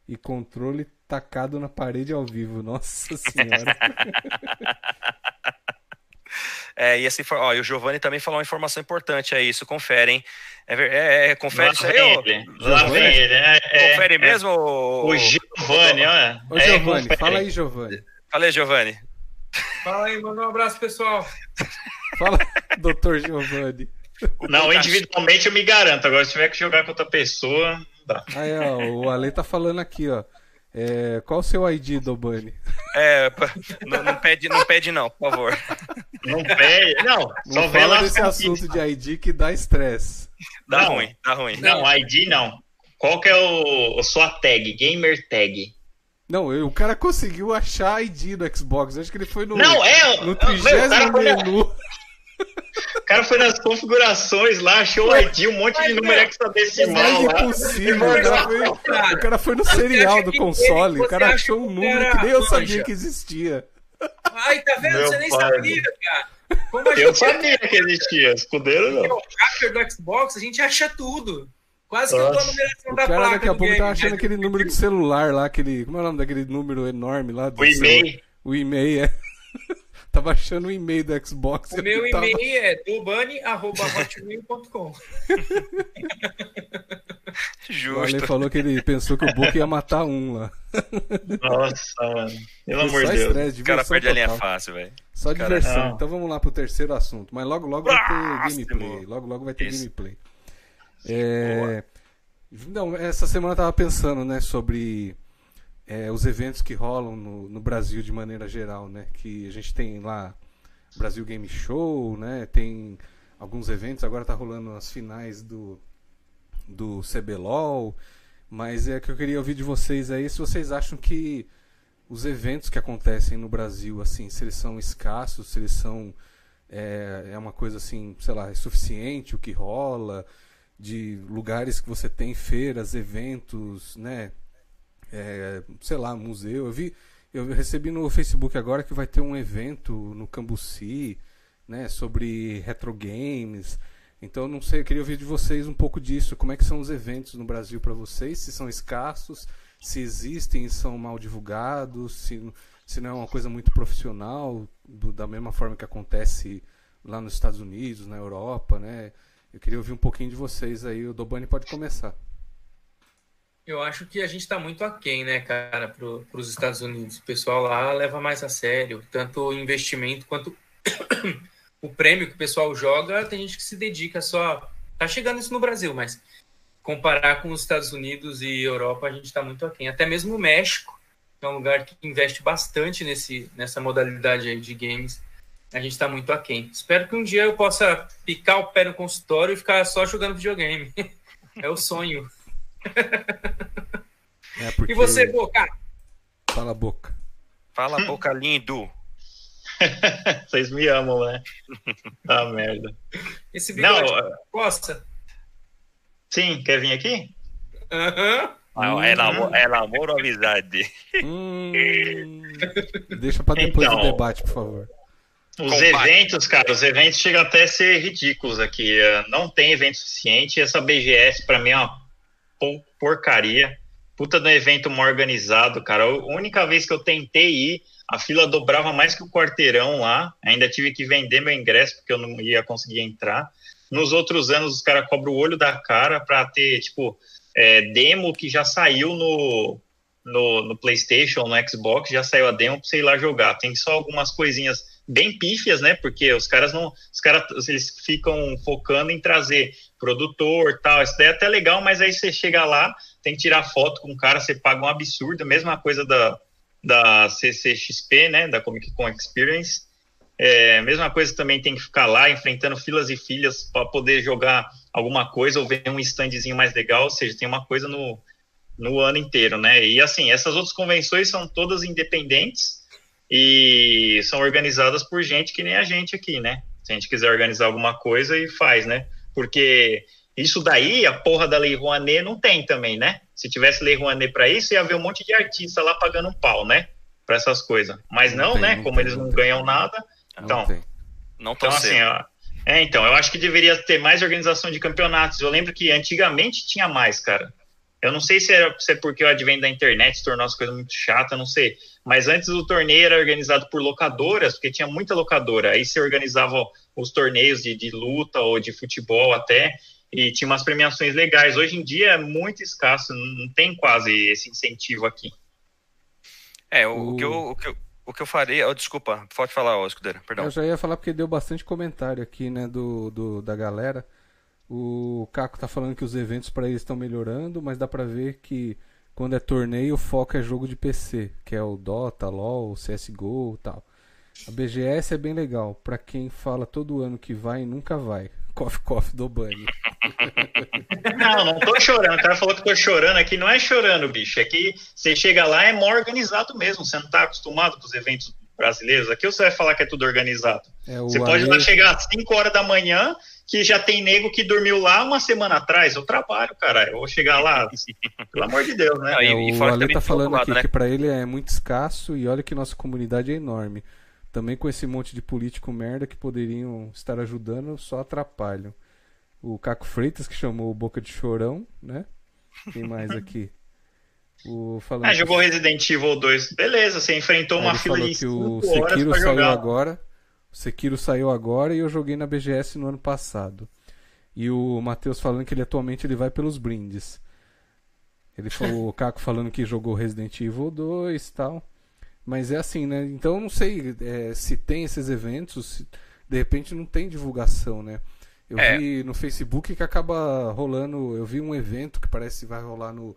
E controle tacado na parede ao vivo. Nossa <laughs> senhora. <laughs> É, e assim, ó, e o Giovanni também falou uma informação importante, é isso, confere, hein? É, é, é, confere Lá isso aí, vem ele. Lá vem ele. É, é, Confere é. mesmo? ô- O Giovanni, olha. Ô, É, Giovanni, fala aí, Giovanni. Fala aí, Giovanni. Fala aí, manda um abraço, pessoal. Fala, <laughs> doutor Giovanni. Não, individualmente eu me garanto. Agora, se tiver que jogar com outra pessoa, não dá. Aí, ó, o Ale tá falando aqui, ó. É, qual o seu ID, Dobani? É, <laughs> não, não pede, não pede não, por favor. <laughs> Não pede. Não, Não fala lá desse assunto de ID que dá estresse. Dá Não. ruim, dá ruim. Não, ID não. Qual que é o, a sua tag? Gamer tag. Não, eu- o cara conseguiu achar a ID do Xbox. Acho que ele foi no, Não, é. no meu, o, cara trigésimo foi na- menu. o cara foi nas configurações lá, achou o ID, um monte de número hexadecimal lá. impossível. O cara, foi, o cara foi no serial do console. O cara achou um número que nem eu sabia que existia. Ai, tá vendo? Meu Você nem pai. sabia, cara. Como a Eu gente sabia que existia, escudeiro não. o hacker do Xbox, a gente acha tudo. Quase que eu dou a Nossa. numeração O da cara placa daqui a pouco game, tá achando né? aquele número de celular lá, aquele. Como é o nome daquele número enorme lá? do O e-mail. O e-mail é. Tá baixando o e-mail do Xbox. O meu tava... e-mail é dobani.hotmail.com. <laughs> Justo. O Ale falou que ele pensou que o Book ia matar um lá. Nossa, mano. Pelo amor de Deus. Estresse, o cara perde total. a linha fácil, velho. Só cara... diversão. Não. Então vamos lá pro terceiro assunto. Mas logo, logo vai ter gameplay. Logo, logo vai ter Isso. gameplay. É... Não, essa semana eu tava pensando, né, sobre é, os eventos que rolam no, no, Brasil de maneira geral, né? Que a gente tem lá Brasil Game Show, né? Tem alguns eventos, agora tá rolando as finais do, do CBLOL, mas é que eu queria ouvir de vocês aí se vocês acham que os eventos que acontecem no Brasil, assim, se eles são escassos, se eles são é, é uma coisa assim, sei lá, é suficiente o que rola, de lugares que você tem feiras, eventos, né? É, sei lá, museu. Eu vi, eu recebi no Facebook agora que vai ter um evento no Cambuci, né, sobre retro games. Então, não sei, eu queria ouvir de vocês um pouco disso. Como é que são os eventos no Brasil para vocês? Se são escassos, se existem são mal divulgados, se, se não é uma coisa muito profissional, do, da mesma forma que acontece lá nos Estados Unidos, na Europa, né? Eu queria ouvir um pouquinho de vocês aí. O Dobani pode começar. Eu acho que a gente está muito aquém, né, cara, para os Estados Unidos. O pessoal lá leva mais a sério, tanto o investimento quanto <coughs> o prêmio que o pessoal joga. Tem gente que se dedica só. Tá chegando isso no Brasil, mas comparar com os Estados Unidos e Europa, a gente está muito aquém. Até mesmo o México, que é um lugar que investe bastante nesse, nessa modalidade aí de games a gente está muito aquém. Espero que um dia eu possa picar o pé no consultório e ficar só jogando videogame. <laughs> é o sonho. É porque... E você, Boca? Fala, Boca. Fala, Boca lindo. <laughs> Vocês me amam, né? <laughs> Ah, merda. Esse bigode Não, gosta? Sim, quer vir aqui? Aham. Uhum. é, namoro, é namoro ou amizade? Hum, deixa para depois então, do debate, por favor. Os Combate. eventos, cara, os eventos chegam até a ser ridículos aqui. É, não tem evento suficiente. Essa BGS, para mim, é uma porcaria. Puta um evento mal organizado, cara. A única vez que eu tentei ir, a fila dobrava mais que o quarteirão lá. Ainda tive que vender meu ingresso, porque eu não ia conseguir entrar. Nos outros anos, os caras cobram o olho da cara para ter, tipo, é, demo que já saiu no, no, no, PlayStation, no Xbox, já saiu a demo para você ir lá jogar. Tem só algumas coisinhas bem pífias, né? Porque os caras não, caras eles ficam focando em trazer produtor, tal. Isso daí é até legal, mas aí você chega lá, tem que tirar foto com o cara, você paga um absurdo, mesma coisa da da CCXP, né, da Comic Con Experience. É, mesma coisa também tem que ficar lá enfrentando filas e filhas para poder jogar alguma coisa ou ver um standzinho mais legal, ou seja, tem uma coisa no, no ano inteiro, né? E assim, essas outras convenções são todas independentes, e são organizadas por gente que nem a gente aqui, né? Se a gente quiser organizar alguma coisa e faz, né? Porque isso daí, a porra da Lei Rouanet não tem também, né? Se tivesse Lei Rouanet para isso, ia haver um monte de artista lá pagando um pau, né? Para essas coisas. Mas não, não tem, né? Não Como tem, eles não, ganham nada. Então, não, então assim, ó, é, então, eu acho que deveria ter mais organização de campeonatos. Eu lembro que antigamente tinha mais, cara. Eu não sei se é, se é porque o advento da internet tornou as coisas muito chata, não sei. Mas antes o torneio era organizado por locadoras, porque tinha muita locadora. Aí se organizavam os torneios de, de luta ou de futebol até, e tinha umas premiações legais. Hoje em dia é muito escasso, não tem quase esse incentivo aqui. É, o, o... que, eu, o, que, eu, o que eu faria. Oh, desculpa, pode falar, ó, Escudeiro, perdão. Eu já ia falar porque deu bastante comentário aqui, né, do, do da galera. O Caco tá falando que os eventos para eles estão melhorando, mas dá para ver que quando é torneio o foco é jogo de PC, que é o Dota, LoL, CS:GO, tal. A BGS é bem legal para quem fala todo ano que vai e nunca vai. <laughs> Coffee Coffee do banho. Não, não tô chorando. O cara falou que tô chorando aqui. Não é chorando, bicho. É que você chega lá é mó organizado mesmo. Você não tá acostumado com os eventos brasileiros. Aqui você vai falar que é tudo organizado. É, você pode lá chegar às 5 horas da manhã, que já tem nego que dormiu lá uma semana atrás. Eu trabalho, cara. Eu vou chegar lá, <laughs> pelo amor de Deus, né? É, o Ale tá falando aqui né? que para ele é muito escasso e olha que nossa comunidade é enorme. Também com esse monte de político merda que poderiam estar ajudando, só atrapalham. O Caco Freitas, que chamou o Boca de Chorão, né? Quem mais aqui? <laughs> O, falando ah, jogou Resident Evil 2. Beleza, você enfrentou uma fila de que o Sekiro saiu agora. O Sekiro saiu agora e eu joguei na BGS no ano passado. E o Matheus falando que ele atualmente ele vai pelos brindes. Ele <laughs> falou, o Caco falando que jogou Resident Evil 2 e tal. Mas é assim, né? Então eu não sei é, se tem esses eventos, se, de repente não tem divulgação, né? Eu é. vi no Facebook que acaba rolando. Eu vi um evento que parece que vai rolar no,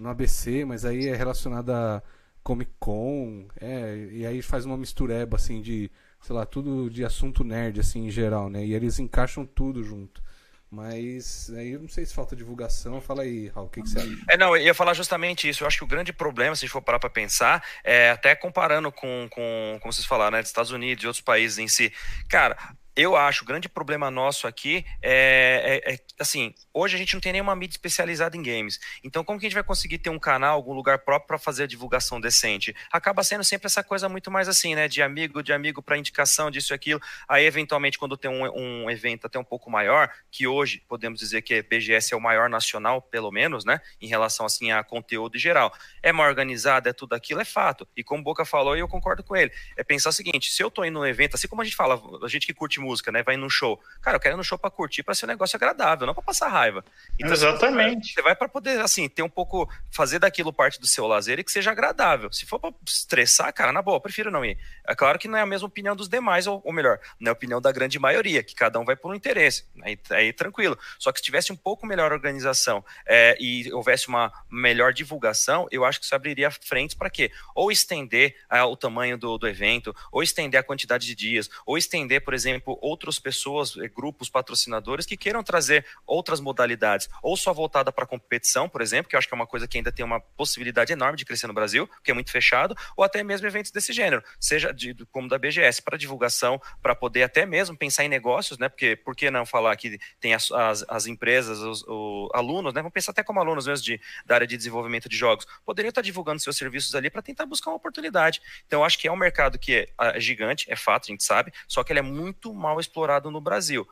no ABC, mas aí é relacionado a Comic Con. É, e aí faz uma mistureba assim de, sei lá, tudo de assunto nerd assim em geral, né? E eles encaixam tudo junto. Mas aí eu não sei se falta divulgação. Fala aí, Raul, o que, que, você acha? É, não, eu ia falar justamente isso. Eu acho que o grande problema, se a gente for parar para pensar, é até comparando com, com, como vocês falaram, né, dos Estados Unidos e outros países em si. Cara, eu acho, o grande problema nosso aqui é, é, é, assim, hoje a gente não tem nenhuma mídia especializada em games. Então, como que a gente vai conseguir ter um canal, algum lugar próprio para fazer a divulgação decente? Acaba sendo sempre essa coisa muito mais assim, né? De amigo, de amigo para indicação, disso e aquilo. Aí, eventualmente, quando tem um, um, evento até um pouco maior, que hoje podemos dizer que a BGS é o maior nacional, pelo menos, né? Em relação, assim, a conteúdo geral. É mais organizado, é tudo aquilo, é fato. E como o Boca falou, e eu concordo com ele, é pensar o seguinte, se eu tô indo num evento, assim como a gente fala, a gente que curte música, né? Vai num show. Cara, eu quero ir no show para curtir, para ser um negócio agradável, não para passar raiva. Então, Exatamente. Você vai para poder, assim, ter um pouco, fazer daquilo parte do seu lazer e que seja agradável. Se for para estressar, cara, na boa, eu prefiro não ir. É claro que não é a mesma opinião dos demais, ou, ou melhor, não é a opinião da grande maioria, que cada um vai por um interesse. Aí, aí tranquilo. Só que se tivesse um pouco melhor organização é, e houvesse uma melhor divulgação, eu acho que isso abriria frentes para quê? Ou estender ah, o tamanho do, do evento, ou estender a quantidade de dias, ou estender, por exemplo, outras pessoas, eh, grupos patrocinadores que queiram trazer outras modalidades, ou só voltada para competição, por exemplo, que eu acho que é uma coisa que ainda tem uma possibilidade enorme de crescer no Brasil, que é muito fechado, ou até mesmo eventos desse gênero, seja de, como da BGS, para divulgação, para poder até mesmo pensar em negócios, né? Porque por que não falar que tem as, as, as empresas, os, os, alunos, né? Vamos pensar até como alunos mesmo de, da área de desenvolvimento de jogos, poderiam estar divulgando seus serviços ali para tentar buscar uma oportunidade. Então, acho que é um mercado que é, é gigante, é fato, a gente sabe, só que ele é muito mal explorado no Brasil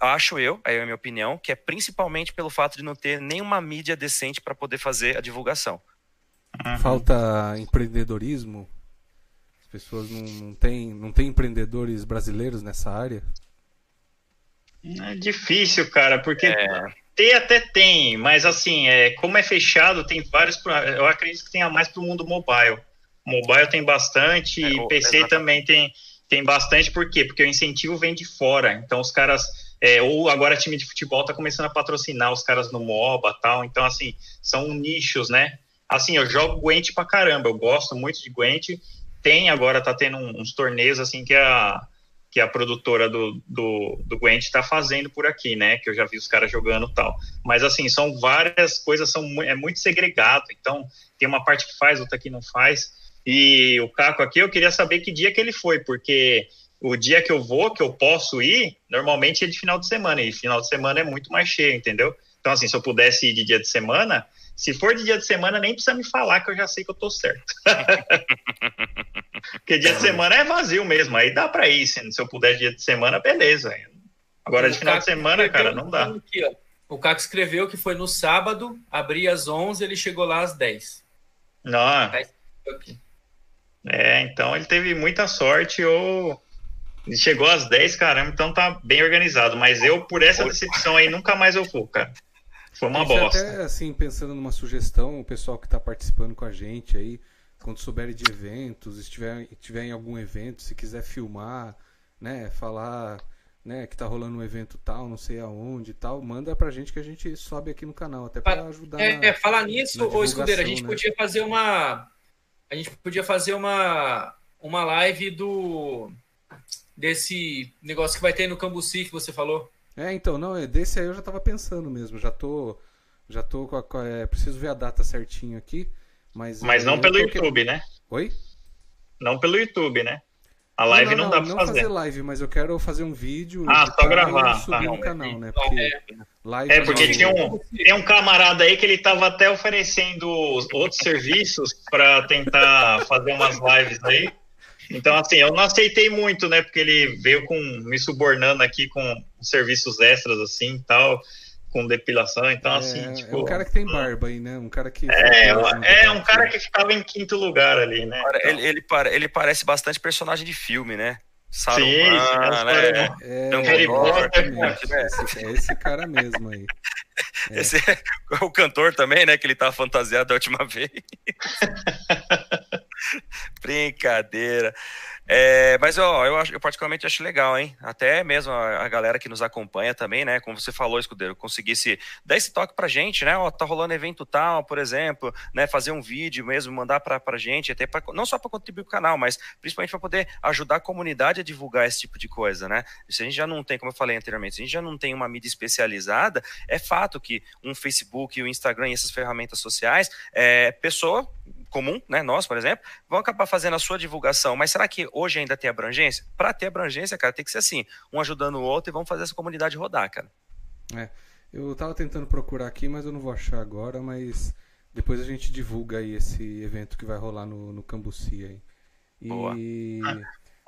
acho eu, aí é a minha opinião, que é principalmente pelo fato de não ter nenhuma mídia decente para poder fazer a divulgação. Uhum. Falta empreendedorismo? As pessoas não, não têm não tem empreendedores brasileiros nessa área? É difícil, cara, porque é... ter até tem, mas assim, é, como é fechado, tem vários. Eu acredito que tenha mais para o mundo mobile. Mobile tem bastante, é, e PC exatamente. também tem, tem bastante, por quê? Porque o incentivo vem de fora. Então os caras é, ou agora time de futebol está começando a patrocinar os caras no MOBA tal. Então, assim, são nichos, né? Assim, eu jogo Gwent pra caramba, eu gosto muito de Gwent. Tem agora, tá tendo uns torneios assim que a, que a produtora do, do, do Gwent está fazendo por aqui, né? Que eu já vi os caras jogando tal. Mas assim, são várias coisas, são, é muito segregado. Então, tem uma parte que faz, outra que não faz. E o Caco aqui, eu queria saber que dia que ele foi, porque o dia que eu vou, que eu posso ir, normalmente é de final de semana, e final de semana é muito mais cheio, entendeu? Então, assim, se eu pudesse ir de dia de semana, se for de dia de semana, nem precisa me falar que eu já sei que eu tô certo. <laughs> Porque dia de semana é vazio mesmo, aí dá para ir. Se, eu puder dia de semana, beleza. Agora, de final de semana, cara, não dá. Aqui, o Caco escreveu que foi no sábado, abria às 11, ele chegou lá às 10. Não. Tá é, então ele teve muita sorte ou Chegou às 10, caramba, então tá bem organizado. Mas eu, por essa decepção aí, nunca mais eu vou, cara. Foi uma bosta. Até assim, pensando numa sugestão, o pessoal que está participando com a gente aí, quando souber de eventos, estiver, estiver em algum evento, se quiser filmar, né, falar né, que tá rolando um evento tal, não sei aonde tal, manda pra gente que a gente sobe aqui no canal, até para ajudar. É, é, falar nisso, ô Escudeiro, a gente né? podia fazer uma. A gente podia fazer uma, uma live do desse negócio que vai ter no Cambuci que você falou. É, então, não, é, desse aí eu já tava pensando mesmo, já tô já tô com a, é, preciso ver a data certinho aqui, mas Mas não pelo YouTube, né? Oi? Não pelo YouTube, né? A live não, não, não dá pra não fazer. fazer live, mas eu quero fazer um vídeo ah, só gravar, e subir tá. no canal, né? Porque é, live é porque tinha um, tem um camarada aí que ele tava até oferecendo outros serviços para tentar fazer umas lives aí. Então, assim, eu não aceitei muito, né? Porque ele veio com me subornando aqui com serviços extras, assim, tal, com depilação, então é, assim, tipo. É um cara que tem barba aí, né? Um cara que. É, é um cara que ficava em quinto lugar ali, né? Ele, ele, ele parece bastante personagem de filme, né? Saruman, sim, sim, né? É, é, Potter. É esse, é esse cara mesmo aí. <laughs> É. Esse é o cantor também, né? Que ele tá fantasiado da última <laughs> vez. <laughs> Brincadeira. É, mas ó, eu, eu particularmente acho legal, hein? Até mesmo a, a, galera que nos acompanha também, né? Como você falou, Escudeiro, conseguisse dar esse toque pra gente, né? Ó, tá rolando evento tal, por exemplo, né? Fazer um vídeo mesmo, mandar pra, pra gente, até pra, não só para contribuir com o canal, mas principalmente para poder ajudar a comunidade a divulgar esse tipo de coisa, né? Se a gente já não tem, como eu falei anteriormente, se a gente já não tem uma mídia especializada, é fato que um Facebook, o Instagram e essas ferramentas sociais, é, pessoa comum, né, nós, por exemplo, vão acabar fazendo a sua divulgação. Mas será que hoje ainda tem abrangência? Para ter abrangência, cara, tem que ser assim, um ajudando o outro e vamos fazer essa comunidade rodar, cara. É, eu tava tentando procurar aqui, mas eu não vou achar agora, mas depois a gente divulga aí esse evento que vai rolar no, no Cambuci aí. E... Boa.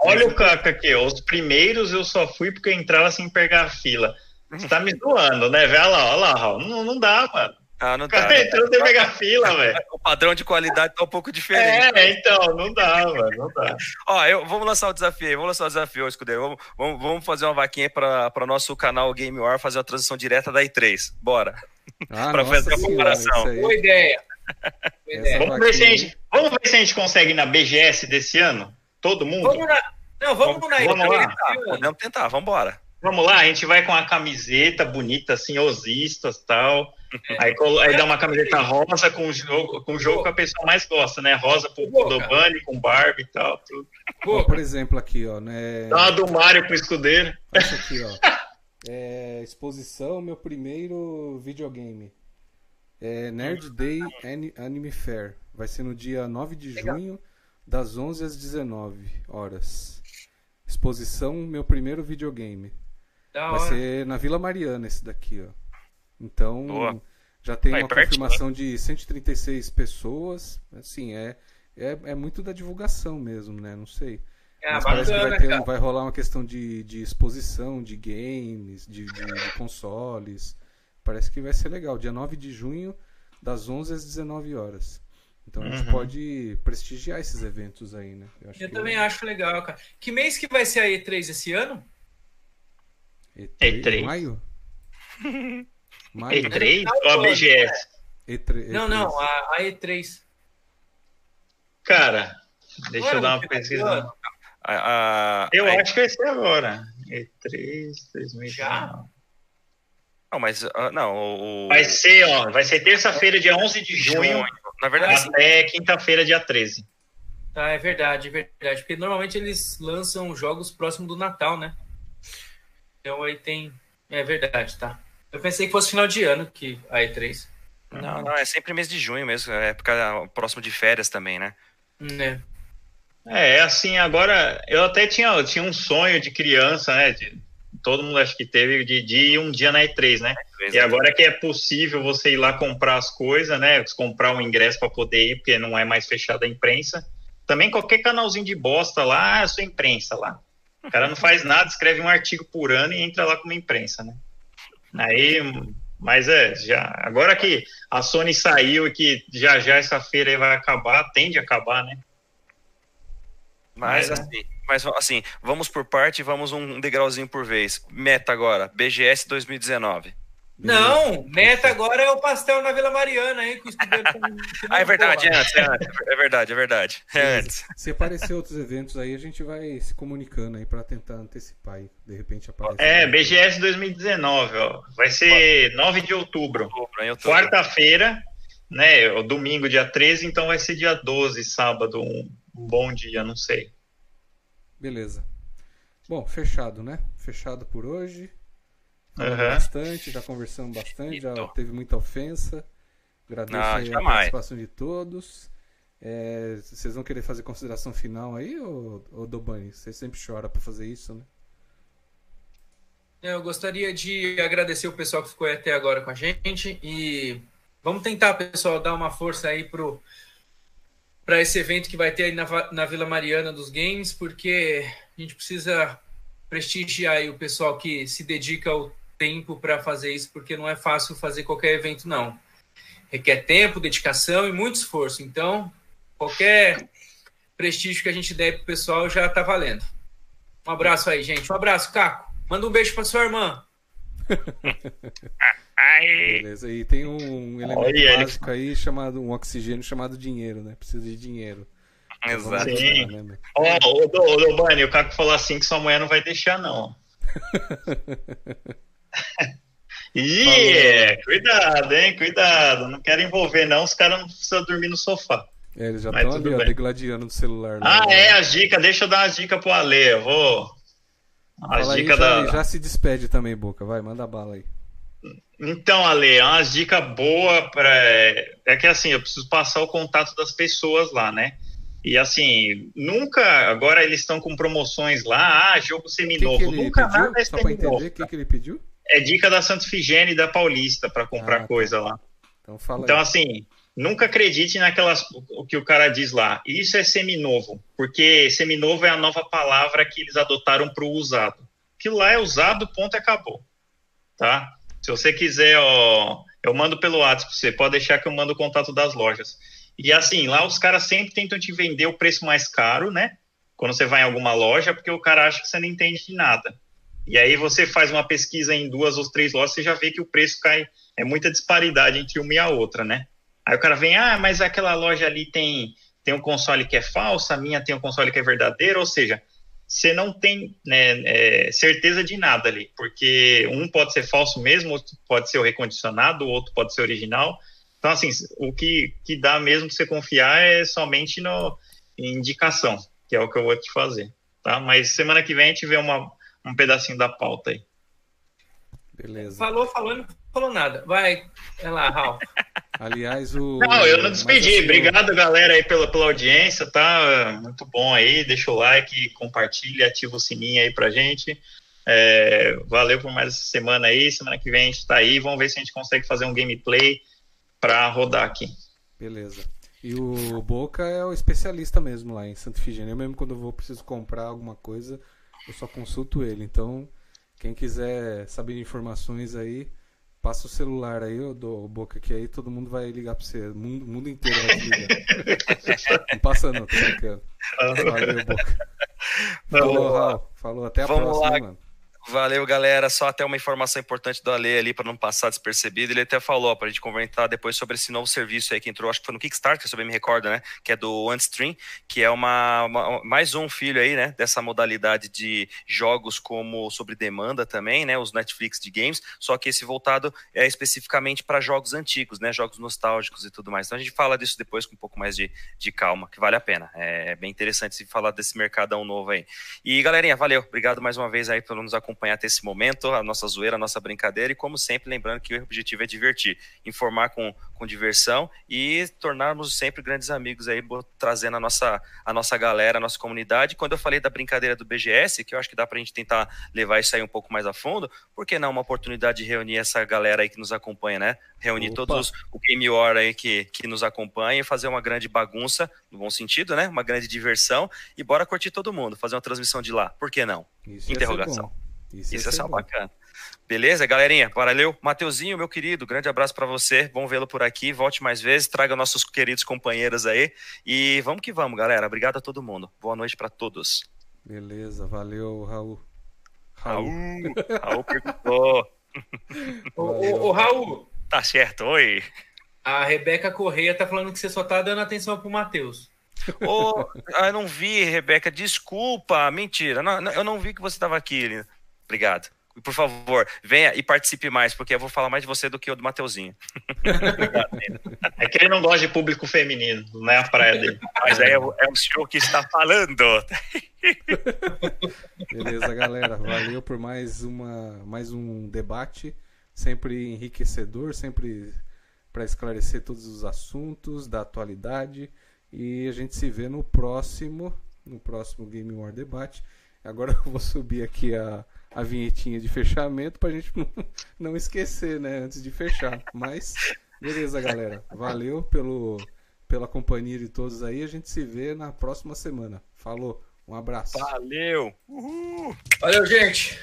Olha o Caca aqui, os primeiros eu só fui porque eu entrava sem pegar a fila. Você tá me zoando, né? Vê lá, olha lá, não, não dá, mano. Ah, não dá. Cara, entrou sem pegar fila, velho. <laughs> O padrão de qualidade tá um pouco diferente. É, então, não dá, mano, não dá. Ó, eu, vamos lançar o desafio aí, vamos lançar o desafio, Escudeiro. Vamos, vamos, vamos fazer uma vaquinha para o nosso canal Game War fazer uma transição direta da E3. Bora. Ah, <laughs> para fazer a comparação. Boa ideia. Boa ideia. Vamos, ver se a gente, vamos ver se a gente consegue na BGS desse ano? Todo mundo? Vamos na, não, vamos, vamos na vamos lá. Podemos tentar, vamos embora. Vamos lá, a gente vai com a camiseta bonita, assim, osistas e tal. Aí, aí dá uma camiseta rosa com o jogo, com o jogo que a pessoa mais gosta, né? Rosa pro Dobani, com Barbie e tal. Tudo. Ó, por exemplo, aqui, ó. Né... Dá uma do Mario pro escudeiro. Essa aqui, ó. <laughs> É, exposição, meu primeiro videogame. É Nerd Day Anime Fair. Vai ser no dia 9 de junho, das 11 às 19 horas. Exposição, meu primeiro videogame. Da Vai hora. ser na Vila Mariana esse daqui, ó. Então, Boa. já tem Vai uma perto, confirmação né? de 136 pessoas. Assim, é, é, é muito da divulgação mesmo, né? Não sei. É, Mas parece que vai, ter, vai rolar uma questão de, de exposição de games, de, de, de, consoles. Parece que vai ser legal. Dia 9 de junho, das 11 às 19 horas. Então a gente uhum. pode prestigiar esses eventos aí, né? Eu, Eu também acho legal, cara. Que mês que vai ser a E3 esse ano? E3? E3. Maio? <laughs> Maio? E3 ou a BGS? E3, não, não, a, a E3. Cara, deixa eu dar uma pesquisa. A, a, eu a acho que vai ser agora. E3 2019. Já? Não, mas uh, não, o... Vai ser, ó, vai ser terça-feira, dia 11 de junho, na verdade, até quinta-feira, dia 13. Tá, é verdade, é verdade, porque normalmente eles lançam jogos próximo do Natal, né? Então aí tem, é verdade, tá? Eu pensei que fosse final de ano que a E3. Não, não, é sempre mês de junho mesmo, é época próximo de férias também, né? É. É, assim, agora eu até tinha, tinha um sonho de criança, né? De, todo mundo acho que teve de, de ir um dia na E3, né? E né? agora que é possível você ir lá comprar as coisas, né? Comprar um ingresso para poder ir, porque não é mais fechada a imprensa. Também qualquer canalzinho de bosta lá, é sua imprensa lá. O cara não faz nada, escreve um artigo por ano e entra lá como imprensa, né? Aí, mas é, já agora que a Sony saiu e que já já essa feira vai acabar, tende a acabar, né? Mas, mas assim, mas assim, vamos por parte, vamos um degrauzinho por vez. Meta agora, BGS 2019. Não, meta agora é o pastel na Vila Mariana, hein? Que o <laughs> ah, é verdade, é antes, é antes, é verdade, é verdade. É antes. Se aparecer outros eventos aí, a gente vai se comunicando aí para tentar antecipar aí, de repente aparecer. É, BGS 2019, ó. Vai ser 9 de outubro. outubro Quarta-feira, né? O domingo, dia 13, então vai ser dia 12, sábado, um bom dia, não sei. Beleza. Bom, fechado, né? Fechado por hoje. Falamos uhum. bastante, já conversamos bastante, já teve muita ofensa. Agradeço Não, a participação de todos. É, vocês vão querer fazer consideração final aí, ou, ou Dobani? Você sempre chora para fazer isso, né? Eu gostaria de agradecer o pessoal que ficou até agora com a gente e vamos tentar, pessoal, dar uma força aí pro para esse evento que vai ter aí na, na Vila Mariana dos Games, porque a gente precisa prestigiar aí o pessoal que se dedica ao tempo para fazer isso, porque não é fácil fazer qualquer evento, não. Requer tempo, dedicação e muito esforço. Então, qualquer prestígio que a gente der pro pessoal já tá valendo. Um abraço aí, gente. Um abraço, Caco. Manda um beijo pra sua irmã. <laughs> Beleza, e tem um elemento Olha, básico ele... aí chamado um oxigênio chamado dinheiro, né? Precisa de dinheiro. Exato. Sim. Né, Ó, oh, ô, Bani, o Caco falou assim que sua mulher não vai deixar, não. <laughs> Ih, cuidado, hein? Cuidado. Não quero envolver, não. Os caras não precisam dormir no sofá. É, eles já estão ali, ó, degladiando no celular. Né? Ah, é, as dicas. Deixa eu dar as dicas pro Ale. Eu vou. As dicas da. Já se despede também, Boca. Vai, manda bala aí. Então, Ale, é umas dicas boas para. É que assim, eu preciso passar o contato das pessoas lá, né? E assim, nunca. Agora eles estão com promoções lá, ah, jogo seminovo. Que que nunca pediu? nada é Só seminovo. entender o que, que ele pediu? É dica da Santa Figênia e da Paulista para comprar ah, tá. coisa lá. Então, fala então assim, nunca acredite naquelas o que o cara diz lá. Isso é seminovo, porque seminovo é a nova palavra que eles adotaram para o usado. Aquilo lá é usado, ponto e acabou. Tá? Se você quiser, ó, eu mando pelo WhatsApp, você pode deixar que eu mando o contato das lojas. E assim, lá os caras sempre tentam te vender o preço mais caro, né? Quando você vai em alguma loja, porque o cara acha que você não entende de nada. E aí você faz uma pesquisa em duas ou três lojas, você já vê que o preço cai, é muita disparidade entre uma e a outra, né? Aí o cara vem, ah, mas aquela loja ali tem, tem um console que é falso, a minha tem um console que é verdadeiro, ou seja, você não tem né, é, certeza de nada ali, porque um pode ser falso mesmo, outro pode ser o recondicionado, o outro pode ser original. Então, assim, o que, que dá mesmo para você confiar é somente no, indicação, que é o que eu vou te fazer, tá? Mas semana que vem a gente vê uma, um pedacinho da pauta aí. Beleza. Falou, falando, falou nada. Vai, é lá, Raul. <laughs> Aliás, o. Não, eu não despedi. Assim, Obrigado, galera, aí pela, pela audiência, tá? Muito bom aí. Deixa o like, compartilha, ativa o sininho aí pra gente. É, valeu por mais essa semana aí. Semana que vem a gente tá aí. Vamos ver se a gente consegue fazer um gameplay para rodar aqui. Beleza. E o Boca é o especialista mesmo lá em Santa Figênia. Eu mesmo quando eu vou preciso comprar alguma coisa, eu só consulto ele. Então, quem quiser saber informações aí, passa o celular aí, eu dou o Boca que aí todo mundo vai ligar para você. O mundo, mundo inteiro vai te ligar. não passa não, tô brincando. Valeu, Boca. Falou, Raul. Falou, até a Vamos próxima, lá. mano. Valeu, galera. Só até uma informação importante do Ale ali para não passar despercebido. Ele até falou para a gente comentar depois sobre esse novo serviço aí que entrou, acho que foi no Kickstarter, se eu bem me recordo, né? Que é do OneStream, que é uma, uma, mais um filho aí, né? Dessa modalidade de jogos como sobre demanda também, né? Os Netflix de games. Só que esse voltado é especificamente para jogos antigos, né? Jogos nostálgicos e tudo mais. Então a gente fala disso depois com um pouco mais de, de calma, que vale a pena. É, bem interessante se falar desse mercadão novo aí. E galerinha, valeu. Obrigado mais uma vez aí por nos acompanhar acompanhar até esse momento, a nossa zoeira, a nossa brincadeira, e como sempre, lembrando que o objetivo é divertir, informar com, com diversão e tornarmos sempre grandes amigos aí, trazendo a nossa, a nossa galera, a nossa comunidade. Quando eu falei da brincadeira do BGS, que eu acho que dá para a gente tentar levar isso aí um pouco mais a fundo, por que não uma oportunidade de reunir essa galera aí que nos acompanha, né? Reunir Opa. todos o Game War aí que, que nos acompanha e fazer uma grande bagunça, no bom sentido, né? Uma grande diversão e bora curtir todo mundo, fazer uma transmissão de lá. Por que não? Isso Interrogação. Isso, Isso é só bacana. Beleza, galerinha? Valeu. Mateuzinho, meu querido, grande abraço para você. Bom vê-lo por aqui. Volte mais vezes, traga nossos queridos companheiros aí. E vamos que vamos, galera. Obrigado a todo mundo. Boa noite para todos. Beleza, valeu, Raul. Raul, Raul <laughs> perguntou. <laughs> ô, ô, ô, Raul. Tá certo, oi. A Rebeca Correia tá falando que você só tá dando atenção pro Matheus. Ô, oh, <laughs> eu não vi, Rebeca, desculpa, mentira. Não, não, eu não vi que você estava aqui. Obrigado. Por favor, venha e participe mais, porque eu vou falar mais de você do que o do Mateuzinho. é que ele não gosta de público feminino, não é a praia dele. Mas é, é o senhor que está falando. Beleza, galera. Valeu por mais, uma, mais um debate, sempre enriquecedor, sempre para esclarecer todos os assuntos da atualidade. E a gente se vê no próximo, no próximo Game War Debate. Agora eu vou subir aqui a a vinhetinha de fechamento pra gente não, <laughs> não esquecer, né? Antes de fechar. Mas, beleza, galera. Valeu pelo, pela companhia de todos aí. A gente se vê na próxima semana. Falou, um abraço. Valeu! Uhul. Valeu, gente!